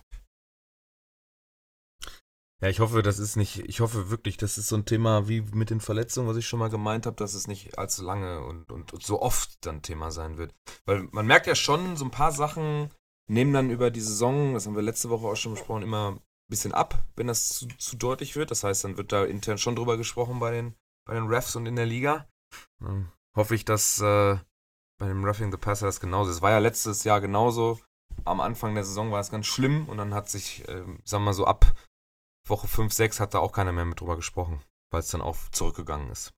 Ja, ich hoffe, das ist nicht, ich hoffe wirklich, das ist so ein Thema wie mit den Verletzungen, was ich schon mal gemeint habe, dass es nicht allzu lange und, und, und so oft dann Thema sein wird. Weil man merkt ja schon, so ein paar Sachen nehmen dann über die Saison, das haben wir letzte Woche auch schon besprochen, immer ein bisschen ab, wenn das zu, zu deutlich wird. Das heißt, dann wird da intern schon drüber gesprochen bei den, bei den Refs und in der Liga. Dann hoffe ich, dass äh, bei dem Roughing the Passer das genauso ist. War ja letztes Jahr genauso. Am Anfang der Saison war es ganz schlimm und dann hat sich, ähm, sagen wir mal so, ab Woche 5, 6 hat da auch keiner mehr mit drüber gesprochen, weil es dann auch zurückgegangen ist.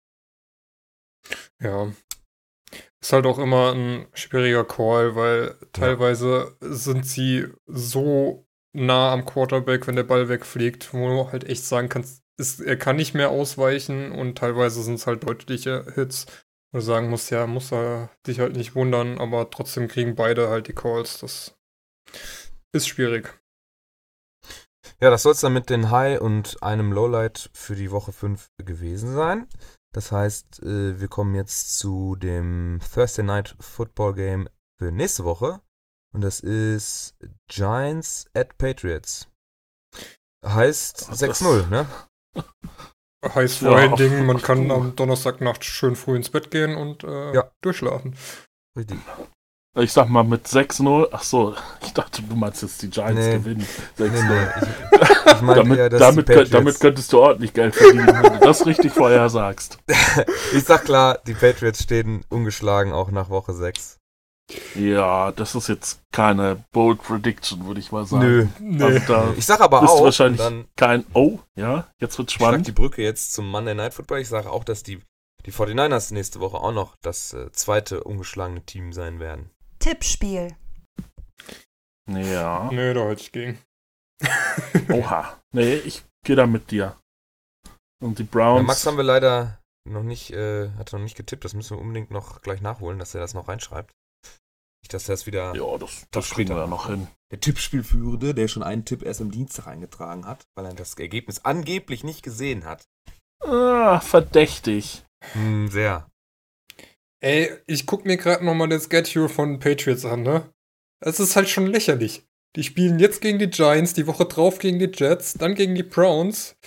Ja. Ist halt auch immer ein schwieriger Call, weil teilweise sind sie so nah am Quarterback, wenn der Ball wegfliegt, wo du halt echt sagen kannst, ist, er kann nicht mehr ausweichen und teilweise sind es halt deutliche Hits. Wo du sagen musst, ja, muss er dich halt nicht wundern, aber trotzdem kriegen beide halt die Calls. Das ist schwierig. Ja, das soll es dann mit den High und einem Lowlight für die Woche 5 gewesen sein. Das heißt, äh, wir kommen jetzt zu dem Thursday Night Football Game für nächste Woche. Und das ist Giants at Patriots. Heißt Das- 6-0, ne? Heißt Ja, vor allen Dingen, man kann am Donnerstagnacht schön früh ins Bett gehen und äh, Ja. durchschlafen. Richtig. Ich sag mal mit 6-0. Ach so, ich dachte, du meinst jetzt die Giants Nee. gewinnen. Nee, 6-0. nee, ich, ich meine damit, eher, damit, könnt- damit könntest du ordentlich Geld verdienen, wenn du das richtig vorher sagst. ich sag klar, die Patriots stehen ungeschlagen auch nach Woche 6. Ja, das ist jetzt keine Bold Prediction, würde ich mal sagen. Nee. Also da Ich sage aber auch, wahrscheinlich dann kein Oh, ja, jetzt schlag spannend. die Brücke jetzt zum Monday Night Football. Ich sage auch, dass die, die 49ers nächste Woche auch noch das äh, zweite ungeschlagene Team sein werden. Tippspiel. Ja. Nee, da halte ich gegen. Oha. Nee, ich gehe da mit dir. Und die Ja, Browns. Max haben wir leider noch nicht, äh, hat noch nicht getippt. Das müssen wir unbedingt noch gleich nachholen, dass er das noch reinschreibt. Nicht, dass er es wieder ja, das, Das kriegen wir noch hin. der Tippspielführende, der schon einen Tipp erst am Dienstag eingetragen hat, weil er das Ergebnis angeblich nicht gesehen hat. Ah, verdächtig. Hm, sehr. Ey, ich guck mir gerade nochmal den Schedule von Patriots an, ne? Es ist halt schon lächerlich. Die spielen jetzt gegen die Giants, die Woche drauf gegen die Jets, dann gegen die Browns.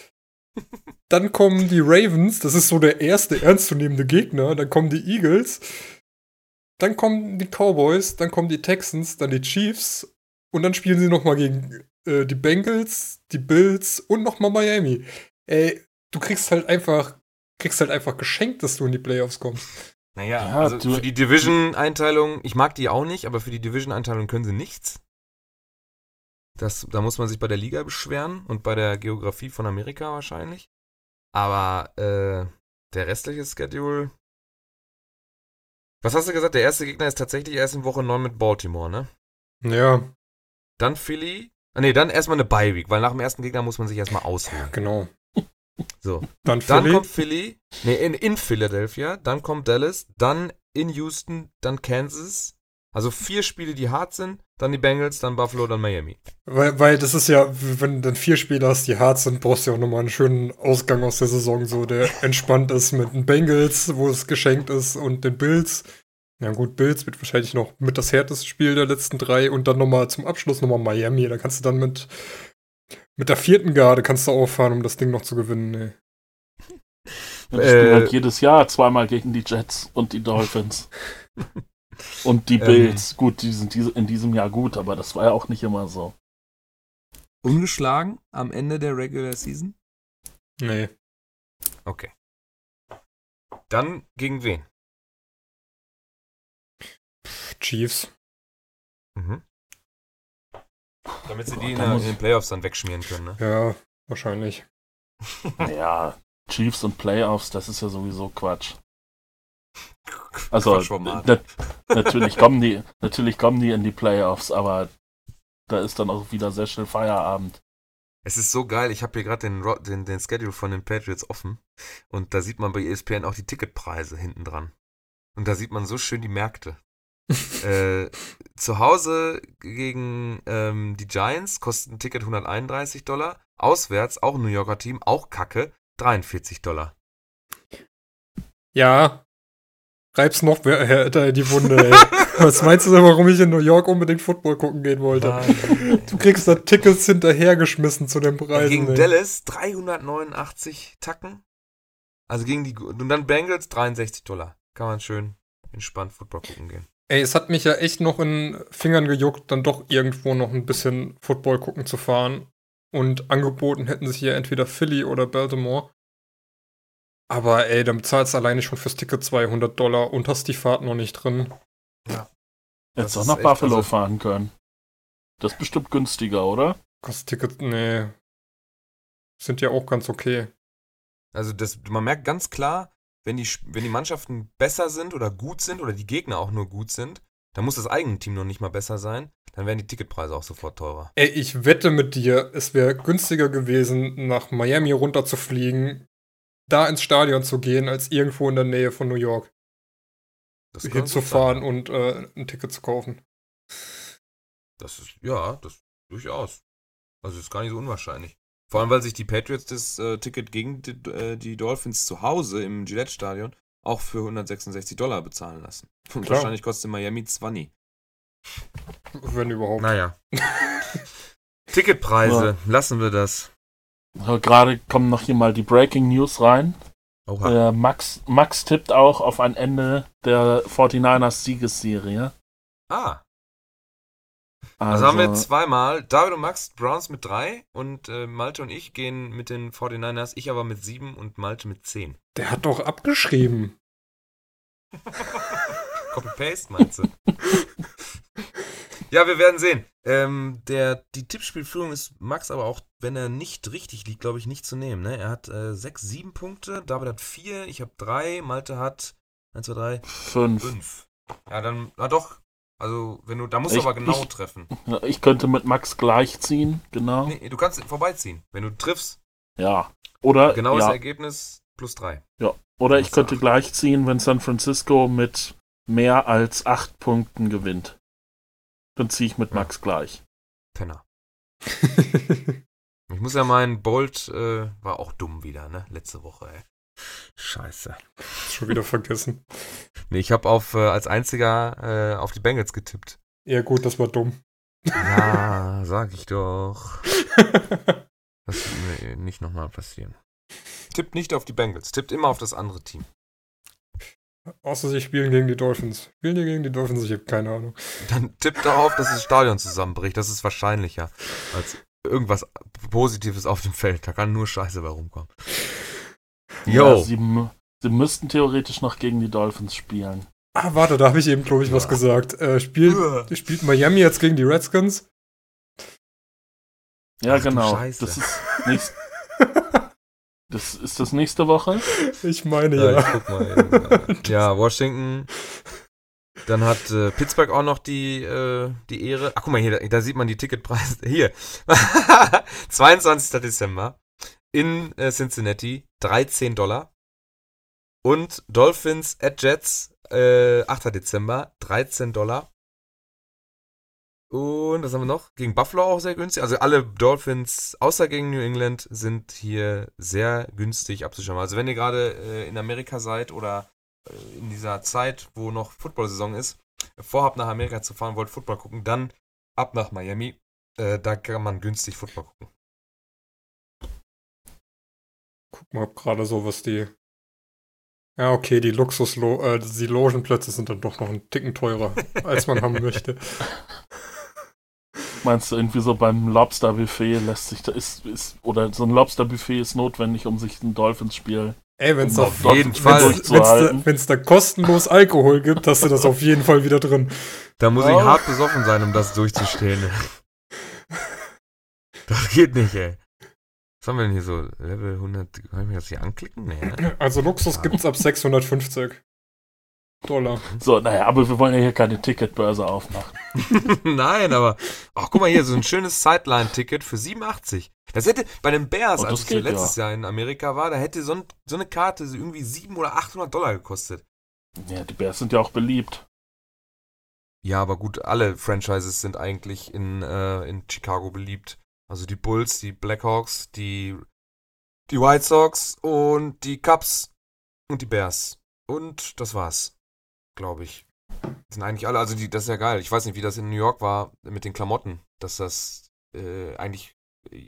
Dann kommen die Ravens, das ist so der erste ernstzunehmende Gegner. Dann kommen die Eagles. Dann kommen die Cowboys, dann kommen die Texans, dann die Chiefs. Und dann spielen sie nochmal gegen äh, die Bengals, die Bills und nochmal Miami. Ey, du kriegst halt einfach, kriegst halt einfach geschenkt, dass du in die Playoffs kommst. Naja, Ja, also für die Division-Einteilung, ich mag die auch nicht, aber für die Division-Einteilung können sie nichts. Das, da muss man sich bei der Liga beschweren und bei der Geografie von Amerika wahrscheinlich. Aber äh, der restliche Schedule. Was hast du gesagt? Der erste Gegner ist tatsächlich erst in Woche 9 mit Baltimore, ne? Ja, Dann Philly. Ah, nee, dann erstmal eine Bye-Week, weil nach dem ersten Gegner muss man sich erstmal ausruhen. genau. So. Dann Dann kommt Philly, nee, in, in Philadelphia, dann kommt Dallas, dann in Houston, dann Kansas. Also vier Spiele, die hart sind, dann die Bengals, dann Buffalo, dann Miami. Weil, weil das ist ja, wenn du dann vier Spieler hast, die hart sind, brauchst du ja auch nochmal einen schönen Ausgang aus der Saison, so der entspannt ist mit den Bengals, wo es geschenkt ist, und den Bills. Ja gut, Bills wird wahrscheinlich noch mit das härteste Spiel der letzten drei und dann nochmal zum Abschluss nochmal Miami. Da kannst du dann mit, mit der vierten Garde kannst du auffahren, um das Ding noch zu gewinnen. Nee. Ja, die spielen Äh, halt jedes Jahr zweimal gegen die Jets und die Dolphins. und die Ähm. Bills. Gut, die sind in diesem Jahr gut, aber das war ja auch nicht immer so. Ungeschlagen am Ende der Regular Season? Nee. Okay. Dann gegen wen? Chiefs. Mhm. Damit sie Boah, die in, in den Playoffs dann wegschmieren können, ne? Ja, wahrscheinlich. Ja, Chiefs und Playoffs, das ist ja sowieso Quatsch. Also, na, natürlich, kommen die, natürlich kommen die in die Playoffs, aber da ist dann auch wieder sehr schnell Feierabend. Es ist so geil, ich habe hier gerade den, den, den Schedule von den Patriots offen und da sieht man bei ESPN auch die Ticketpreise hinten dran. Und da sieht man so schön die Märkte. äh, zu Hause gegen ähm, die Giants kostet ein Ticket 131 Dollar. Auswärts, auch ein New Yorker Team, auch kacke, 43 Dollar. Ja. Reib's noch mehr härter in die Wunde, ey. Was meinst du denn, warum ich in New York unbedingt Football gucken gehen wollte? Du kriegst da Tickets hinterhergeschmissen zu den Preisen. gegen ey. Dallas 389 Tacken. Also gegen die, und dann Bengals 63 Dollar. Kann man schön entspannt Football gucken gehen. Ey, es hat mich ja echt noch in Fingern gejuckt, dann doch irgendwo noch ein bisschen Football gucken zu fahren. Und angeboten hätten sich hier entweder Philly oder Baltimore. Aber ey, dann bezahlst du alleine schon fürs Ticket 200 Dollar und hast die Fahrt noch nicht drin. Das Jetzt auch nach Buffalo also- fahren können. Das ist bestimmt günstiger, oder? Kostet Ticket, nee. Sind ja auch ganz okay. Also das, man merkt ganz klar, wenn die, wenn die Mannschaften besser sind oder gut sind oder die Gegner auch nur gut sind, dann muss das eigene Team noch nicht mal besser sein, dann werden die Ticketpreise auch sofort teurer. Ey, ich wette mit dir, es wäre günstiger gewesen, nach Miami runterzufliegen, da ins Stadion zu gehen, als irgendwo in der Nähe von New York hinzufahren sein. und äh, ein Ticket zu kaufen. Das ist, ja, das durchaus. Also ist gar nicht so unwahrscheinlich. Vor allem, weil sich die Patriots das äh, Ticket gegen die, äh, die Dolphins zu Hause im Gillette-Stadion auch für 166 Dollar bezahlen lassen. Und Klar. wahrscheinlich kostet Miami 20. Wenn überhaupt. Naja. Ticketpreise, lassen wir das. Ja, Gerade kommen noch hier mal die Breaking News rein. Oha. Äh, Max, Max tippt auch auf ein Ende der 49ers Siegesserie. Ah, Also, Also haben wir zweimal. David und Max, Browns mit drei und äh, Malte und ich gehen mit den 49ers, ich aber mit sieben und Malte mit zehn. Der hat doch abgeschrieben. Copy-Paste, meinst du? ja, wir werden sehen. Ähm, der, die Tippspielführung ist Max aber auch, wenn er nicht richtig liegt, glaube ich, nicht zu nehmen. Ne? Er hat äh, 6, 7 Punkte, David hat 4, ich habe 3, Malte hat 1, 2, 3, Fünf. 5. Ja, dann, na doch. Also, wenn du, da musst du Ich- aber genau ich- treffen. Ich könnte mit Max gleichziehen, genau. Nee, du kannst vorbeiziehen. Wenn du triffst, Ja. Oder, genaues ja, Ergebnis plus 3. ja. Oder ich könnte acht. gleichziehen, wenn San Francisco mit mehr als acht Punkten gewinnt. Dann ziehe ich mit Ja. Max gleich. Penner. Ich muss ja meinen Bolt äh, war auch dumm wieder, ne? Letzte Woche, ey. Scheiße. Schon wieder vergessen. Nee, ich habe auf äh, als einziger äh, auf die Bengals getippt. Ja, gut, das war dumm. Ja, sag ich doch. Das wird mir nicht nochmal passieren. Tippt nicht auf die Bengals, tippt immer auf das andere Team. Außer sie spielen gegen die Dolphins. Spielen die gegen die Dolphins? Ich habe keine Ahnung. Dann tippt darauf, dass das Stadion zusammenbricht. Das ist wahrscheinlicher als irgendwas Positives auf dem Feld. Da kann nur Scheiße bei rumkommen. Ja, Jo. mü- sie müssten theoretisch noch gegen die Dolphins spielen. Ah, warte, da habe ich eben, glaube ich, was Ja. gesagt. Äh, spielt, spielt Miami jetzt gegen die Redskins? Ja, Ach genau. Scheiße. Das ist nächst, das ist das nächste Woche. Ich meine Ja, ja. ich guck mal. Eben. äh, ja, Washington. Dann hat äh, Pittsburgh auch noch die, äh, die Ehre. Ach, guck mal hier, da, da sieht man die Ticketpreise. Hier. 22. Dezember in äh, Cincinnati 13 Dollar. Und Dolphins at Jets äh, 8. Dezember 13 Dollar. Und was haben wir noch? Gegen Buffalo auch sehr günstig. Also alle Dolphins außer gegen New England sind hier sehr günstig abzuschauen. Also wenn ihr gerade äh, in Amerika seid oder äh, in dieser Zeit, wo noch Football-Saison ist, vorhabt nach Amerika zu fahren, wollt Football gucken, dann ab nach Miami. Äh, da kann man günstig Football gucken. Guck mal, gerade so was die. Ja, okay, die Luxus, äh, die Logenplätze sind dann doch noch einen Ticken teurer, als man haben möchte. Meinst du irgendwie so beim Lobster-Buffet lässt sich da ist, ist oder so ein Lobster-Buffet ist notwendig, um sich ein Dolphins-Spiel Ey, wenn es Um da, auf jeden Fall durchzuhalten. wenn's da kostenlos Alkohol gibt, hast du das auf jeden Fall wieder drin. Da muss ich Oh. hart besoffen sein, um das durchzustehen. das geht nicht, ey. Was haben wir denn hier so? Level 100. Kann ich mir das hier anklicken? Nee, ne? Also Luxus gibt's ab 650 Dollar. So, naja, aber wir wollen ja hier keine Ticketbörse aufmachen. Nein, aber. Ach, guck mal hier, so ein schönes Sideline-Ticket für 87. Das hätte bei den Bears, Oh, das als ich geht, letztes Jahr in Amerika war, da hätte so, ein, so eine Karte so irgendwie 700 oder 800 Dollar gekostet. Ja, die Bears sind ja auch beliebt. Ja, aber gut, alle Franchises sind eigentlich in, äh, in Chicago beliebt. Also die Bulls, die Blackhawks, die, die White Sox und die Cubs und die Bears. Und das war's, glaube ich. Das sind eigentlich alle, also die, das ist ja geil. Ich weiß nicht, wie das in New York war mit den Klamotten, dass das äh, eigentlich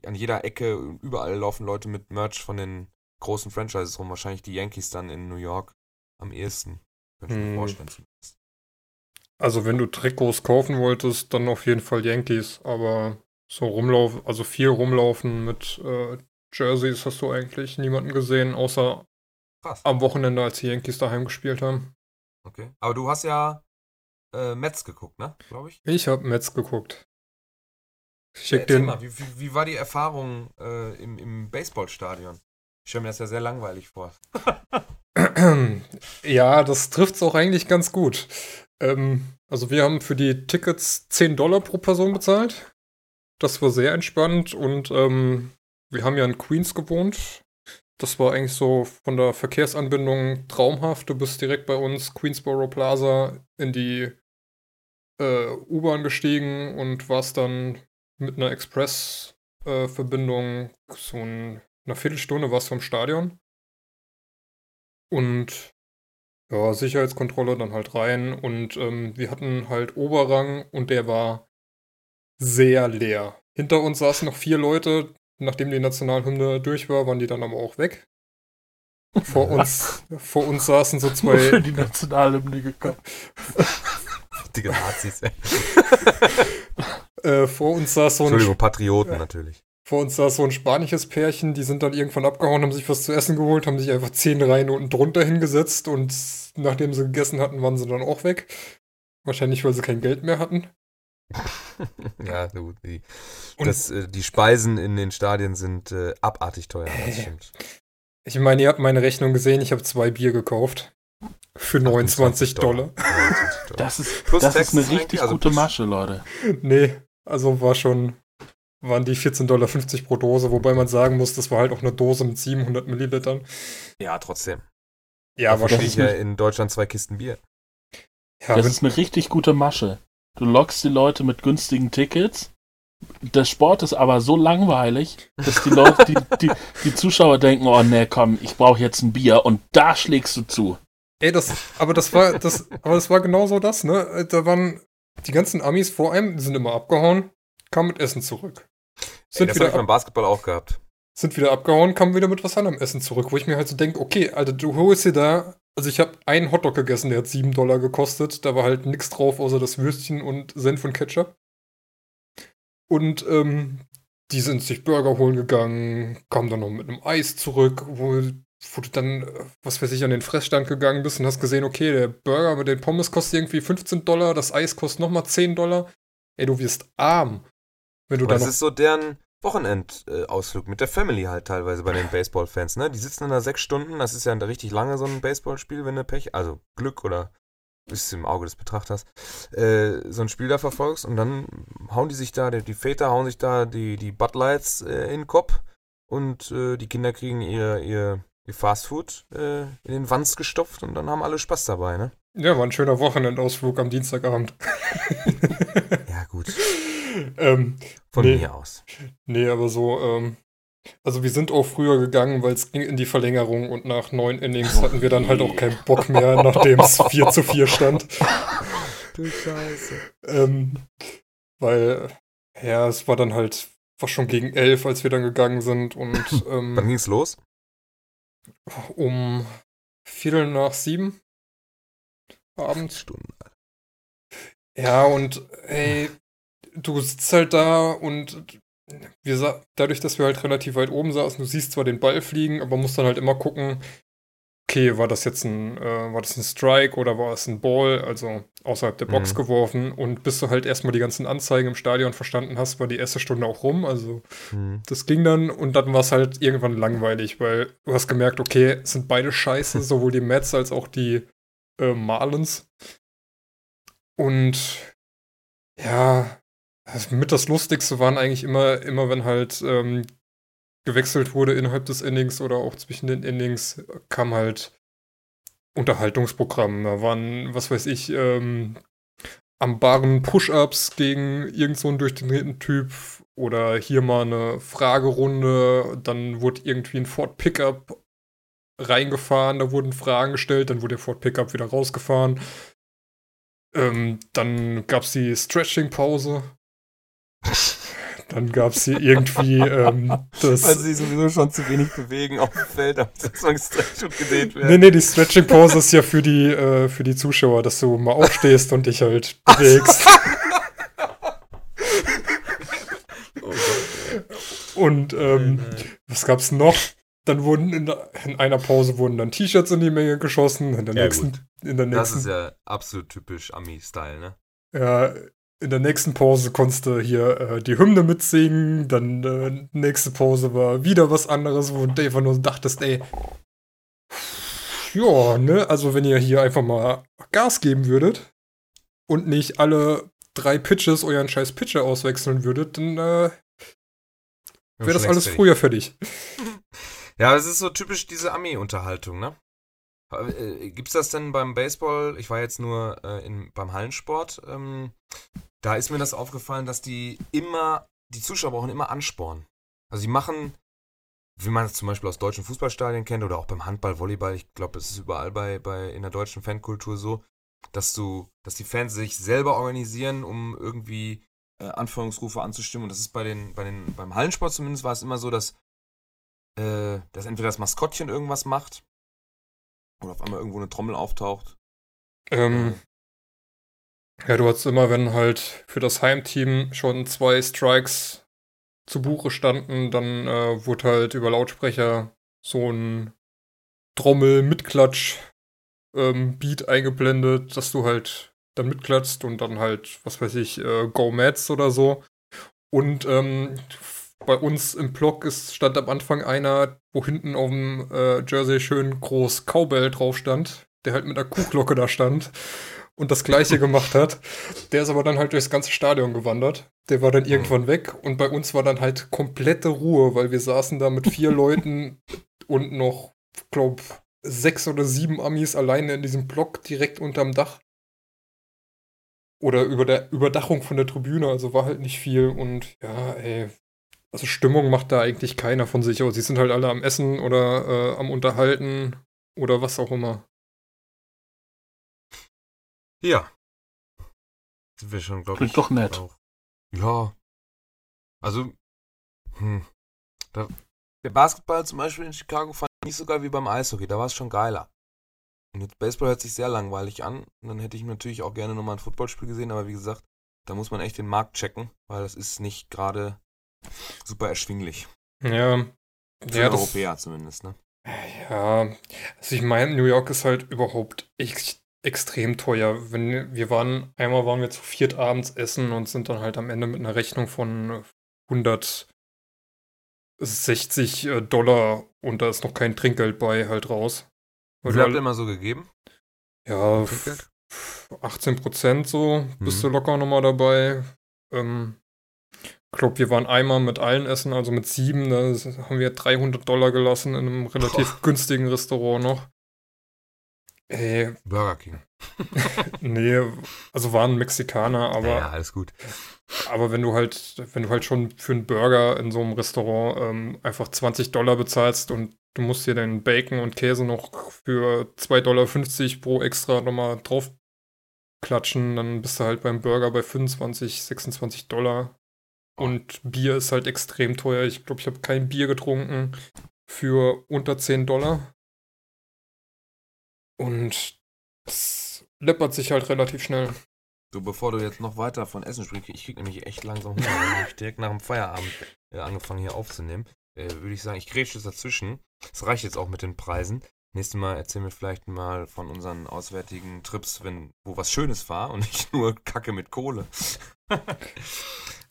an jeder Ecke, überall laufen Leute mit Merch von den großen Franchises rum. Wahrscheinlich die Yankees dann in New York am ehesten. Könnte ich mir Hm. vorstellen. zumindest. Also wenn du Trikots kaufen wolltest, dann auf jeden Fall Yankees, aber so rumlaufen, also viel rumlaufen mit äh, Jerseys hast du eigentlich niemanden gesehen, außer Krass. am Wochenende, als die Yankees daheim gespielt haben. Okay. Aber du hast ja äh, Mets geguckt, ne? Glaube ich. Ich habe Mets geguckt. Ich Ja, schick erzähl den, mal, wie, wie, wie war die Erfahrung äh, im, im Baseballstadion? Ich stelle mir das ja sehr langweilig vor. Ja, das trifft's auch eigentlich ganz gut. Ähm, also wir haben für die Tickets 10 Dollar pro Person bezahlt. Das war sehr entspannt und ähm, wir haben ja in Queens gewohnt. Das war eigentlich so von der Verkehrsanbindung traumhaft. Du bist direkt bei uns Queensboro Plaza in die äh, U-Bahn gestiegen und warst dann mit einer Express-Verbindung so in einer Viertelstunde warst am Stadion. Und ja, Sicherheitskontrolle dann halt rein und ähm, wir hatten halt Oberrang und der war sehr leer. Hinter uns saßen noch vier Leute. Nachdem die Nationalhymne durch war, waren die dann aber auch weg. Vor uns, vor uns saßen so Nur für zwei, die Nationalhymne gekommen. Die Nazis, ey. äh, vor uns saß so ein, Entschuldigung, Patrioten natürlich. vor uns saß so ein spanisches Pärchen, die sind dann irgendwann abgehauen, haben sich was zu essen geholt, haben sich einfach zehn Reihen unten drunter hingesetzt und nachdem sie gegessen hatten, waren sie dann auch weg. Wahrscheinlich, weil sie kein Geld mehr hatten. Ja, du, die, Und- das, äh, die Speisen in den Stadien sind äh, abartig teuer, das stimmt. Ich meine, ihr habt meine Rechnung gesehen, ich habe zwei Bier gekauft. Für 29 Dollar. 29 Dollar. Das ist, Plus das ist eine richtig also gute Masche, Leute. Nee, also war schon, waren die 14,50 Dollar pro Dose, wobei man sagen muss, das war halt auch eine Dose mit 700 Millilitern. Ja, trotzdem. Ja, Dafür wahrscheinlich. ja in Deutschland zwei Kisten Bier. Ja, Das ist eine richtig gute Masche. Du lockst die Leute mit günstigen Tickets. Der Sport ist aber so langweilig, dass die Leute, die, die, die Zuschauer denken, oh nee, komm, ich brauche jetzt ein Bier und da schlägst du zu. Ey, das, aber das war, das, aber das war genauso das, ne? Da waren die ganzen Amis vor einem, die sind immer abgehauen, kamen mit Essen zurück. Ey, Sind, das habe wieder, ich beim Basketball auch gehabt. sind wieder abgehauen, kamen wieder mit was anderem Essen zurück, wo ich mir halt so denke, okay, Alter, du holst dir da, also ich habe einen Hotdog gegessen, der hat 7 Dollar gekostet, da war halt nichts drauf, außer das Würstchen und Senf und Ketchup. Und ähm, die sind sich Burger holen gegangen, kamen dann noch mit einem Eis zurück, wo, wo du dann, was weiß ich, an den Fressstand gegangen bist und hast gesehen, okay, der Burger mit den Pommes kostet irgendwie 15 Dollar, das Eis kostet nochmal 10 Dollar. Ey, du wirst arm. Wenn du dann das ist so deren Wochenendausflug mit der Family halt teilweise bei den Baseball-Fans, ne? Die sitzen da sechs Stunden, das ist ja richtig lange so ein Baseballspiel, wenn du Pech, also Glück oder bist im Auge des Betrachters, äh, so ein Spiel da verfolgst und dann hauen die sich da, die, die Väter hauen sich da die, die Bud Lights äh, in den Kopf und äh, die Kinder kriegen ihr, ihr, ihr Fastfood äh, in den Wanst gestopft und dann haben alle Spaß dabei, ne? Ja, war ein schöner Wochenendausflug am Dienstagabend. Ja, gut. ähm, Von Nee. mir aus. nee, aber so, ähm, also wir sind auch früher gegangen, weil es ging in die Verlängerung und nach neun Innings hatten wir dann halt auch keinen Bock mehr, nachdem es 4 zu 4 stand. Du Scheiße. Ähm, weil, ja, es war dann halt, war schon gegen elf, als wir dann gegangen sind und Wann ähm, ging's los? um Viertel nach sieben abends. Stunden. Ja, und ey, du sitzt halt da und wir dadurch, dass wir halt relativ weit oben saßen, du siehst zwar den Ball fliegen, aber musst dann halt immer gucken, okay, war das jetzt ein, äh, war das ein Strike oder war es ein Ball, also außerhalb der Box Mhm. geworfen und bis du halt erstmal die ganzen Anzeigen im Stadion verstanden hast, war die erste Stunde auch rum, also Hm. das ging dann und dann war es halt irgendwann langweilig, weil du hast gemerkt, okay, es sind beide scheiße, sowohl die Mets als auch die äh, Marlins. Und ja, mit das Lustigste waren eigentlich immer, immer wenn halt ähm, gewechselt wurde innerhalb des Innings oder auch zwischen den Innings, kam halt Unterhaltungsprogramm. Da waren, was weiß ich, ähm, am Baren Push-Ups gegen irgend so einen durchtrainierten Typ oder hier mal eine Fragerunde, dann wurde irgendwie ein Ford Pickup reingefahren, da wurden Fragen gestellt, dann wurde der Ford Pickup wieder rausgefahren. Ähm, dann gab es die Stretching-Pause. Dann gab es hier irgendwie ähm, das. Weil sie sowieso schon zu wenig bewegen auf dem Feld, damit das mal gestretcht und gedehnt Nee, werden. nee, die Stretching-Pause ist ja für die, äh, für die Zuschauer, dass du mal aufstehst und dich halt bewegst. Oh Gott. Und ähm, was gab's noch? Dann wurden in, der- in einer Pause wurden dann T-Shirts in die Menge geschossen. In der Ja, nächsten, in der Das nächsten, ist ja absolut typisch Ami-Style, ne? ja, in der nächsten Pause konntest du hier äh, die Hymne mitsingen. Dann äh, nächste Pause war wieder was anderes, wo du einfach nur dachtest, ey, ja, ne, also wenn ihr hier einfach mal Gas geben würdet und nicht alle drei Pitches euren scheiß Pitcher auswechseln würdet, dann äh, wäre das alles früher fertig. Ja, es ist so typisch diese Ami-Unterhaltung, ne? Äh, Gibt's das denn beim Baseball? Ich war jetzt nur äh, in, beim Hallensport. Ähm, da ist mir das aufgefallen, dass die immer, die Zuschauer brauchen immer Ansporn. Also die machen, wie man es zum Beispiel aus deutschen Fußballstadien kennt oder auch beim Handball, Volleyball, ich glaube, es ist überall bei, bei in der deutschen Fankultur so, dass du, dass die Fans sich selber organisieren, um irgendwie äh, Anführungsrufe anzustimmen. Und das ist bei den, bei den, beim Hallensport zumindest war es immer so, dass äh, dass entweder das Maskottchen irgendwas macht oder auf einmal irgendwo eine Trommel auftaucht. Ähm, ja, du hattest immer, wenn halt für das Heimteam schon zwei Strikes zu Buche standen, dann äh, wurde halt über Lautsprecher so ein Trommel-Mitklatsch ähm, Beat eingeblendet, dass du halt dann mitklatschst und dann halt, was weiß ich, äh, Go Mats oder so. Und ähm, bei uns im Blog ist, stand am Anfang einer, wo hinten auf dem äh, Jersey schön groß Cowbell drauf stand, der halt mit der Kuhglocke da stand und das gleiche gemacht hat. Der ist aber dann halt durchs ganze Stadion gewandert. Der war dann irgendwann weg und bei uns war dann halt komplette Ruhe, weil wir saßen da mit vier Leuten und noch, glaub, sechs oder sieben Amis alleine in diesem Block direkt unterm Dach. Oder über der Überdachung von der Tribüne, also war halt nicht viel und ja, ey. Also Stimmung macht da eigentlich keiner von sich aus. Sie sind halt alle am Essen oder äh, am Unterhalten oder was auch immer. Ja. Sind wir schon, glaube Klingt ich. doch nett. Auch. Ja. Also, hm. Da, der Basketball zum Beispiel in Chicago fand ich nicht so geil wie beim Eishockey. Da war es schon geiler. Und jetzt Baseball hört sich sehr langweilig an. Und dann hätte ich natürlich auch gerne nochmal ein Footballspiel gesehen. Aber wie gesagt, da muss man echt den Markt checken, weil das ist nicht gerade super erschwinglich. Ja. Für ja, den das, Europäer zumindest, ne? Ja, also ich meine, New York ist halt überhaupt echt extrem teuer. Wenn wir waren, einmal waren wir zu viert abends essen und sind dann halt am Ende mit einer Rechnung von 160 äh, Dollar und da ist noch kein Trinkgeld bei halt raus. Wie habt ihr immer so gegeben? ja, Trinkgeld? 18 Prozent so, bist Mhm. du locker nochmal dabei. Ähm, ich glaube, wir waren einmal mit allen essen, also mit sieben, da haben wir 300 Dollar gelassen in einem relativ günstigen Restaurant noch. Ey, Burger King. nee, also waren Mexikaner, aber, ja, alles gut. aber wenn du halt, wenn du halt schon für einen Burger in so einem Restaurant ähm, einfach 20 Dollar bezahlst und du musst dir den Bacon und Käse noch für 2,50 Dollar pro extra nochmal drauf klatschen, dann bist du halt beim Burger bei 25, 26 Dollar. Und Bier ist halt extrem teuer. Ich glaube, ich habe kein Bier getrunken für unter 10 Dollar. Und das läppert sich halt relativ schnell. Du, bevor du jetzt noch weiter von Essen sprichst, ich krieg nämlich echt langsam Hunger. weil ich direkt nach dem Feierabend äh, angefangen hier aufzunehmen. Äh, Würde ich sagen, ich grätsche jetzt dazwischen. Es reicht jetzt auch mit den Preisen. Nächstes Mal erzählen wir vielleicht mal von unseren auswärtigen Trips, wenn, wo was Schönes war und nicht nur Kacke mit Kohle.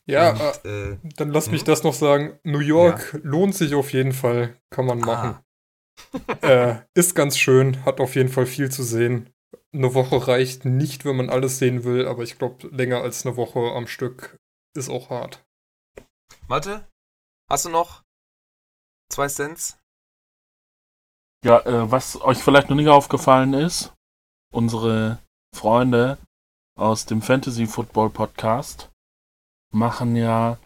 Ja, und, äh, äh, dann lass mich Mhm. das noch sagen. New York lohnt sich auf jeden Fall. Kann man machen. äh, ist ganz schön, hat auf jeden Fall viel zu sehen. Eine Woche reicht nicht, wenn man alles sehen will, aber ich glaube, länger als eine Woche am Stück ist auch hart. Malte, hast du noch zwei Cents? Ja, äh, was euch vielleicht noch nicht aufgefallen ist, unsere Freunde aus dem Fantasy Football Podcast machen ja,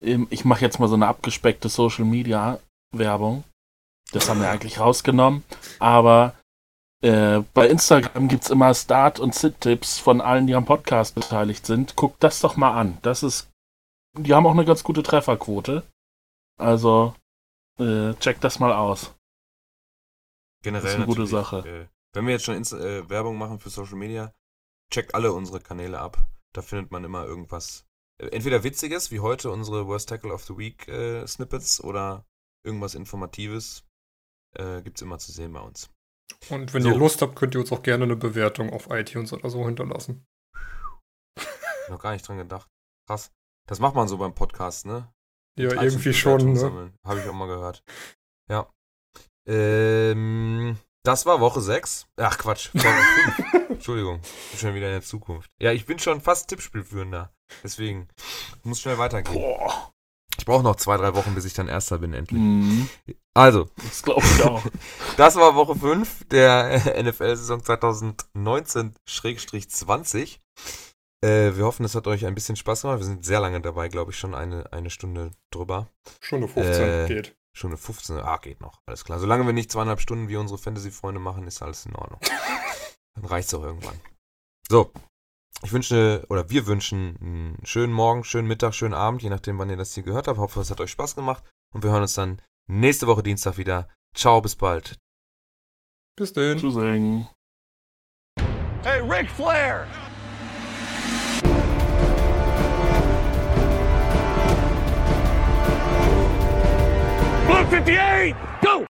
ich mache jetzt mal so eine abgespeckte Social Media Werbung. Das haben wir eigentlich rausgenommen, aber äh, bei Instagram gibt's immer Start- und Sit-Tipps von allen, die am Podcast beteiligt sind. Guckt das doch mal an. Das ist, die haben auch eine ganz gute Trefferquote. Also, äh, checkt das mal aus. Generell Das ist eine gute Sache. Äh, wenn wir jetzt schon Insta äh, Werbung machen für Social Media, checkt alle unsere Kanäle ab. Da findet man immer irgendwas. Entweder Witziges, wie heute unsere Worst Tackle of the Week äh, Snippets oder irgendwas Informatives. Äh, gibt's immer zu sehen bei uns. Und wenn So. ihr Lust habt, könnt ihr uns auch gerne eine Bewertung auf iTunes oder so hinterlassen. Noch gar nicht dran gedacht. Krass. Das macht man so beim Podcast, ne? Ja, irgendwie schon, ne? Habe ich auch mal gehört. Ja. Ähm, das war Woche 6. Ach Quatsch, Woche 5. Entschuldigung, bin schon wieder in der Zukunft. Ja, ich bin schon fast Tippspielführender. Deswegen muss schnell weitergehen. Boah. Ich brauche noch zwei, drei Wochen, bis ich dann Erster bin, endlich. Mhm, Also, das glaube ich auch. das war Woche 5 der NFL-Saison 2019-20. Äh, wir hoffen, es hat euch ein bisschen Spaß gemacht. Wir sind sehr lange dabei, glaube ich, schon eine, eine Stunde drüber. Stunde 15 Äh, geht. Stunde 15. Ah, geht noch. Alles klar. Solange wir nicht zweieinhalb Stunden wie unsere Fantasy-Freunde machen, ist alles in Ordnung. Dann reicht's auch irgendwann. So. Ich wünsche, oder wir wünschen einen schönen Morgen, schönen Mittag, schönen Abend, je nachdem, wann ihr das hier gehört habt. Hoffe, es hat euch Spaß gemacht. Und wir hören uns dann nächste Woche Dienstag wieder. Ciao, bis bald. Bis denn. Tschüssing. Hey, Ric Flair! Blue 58, go!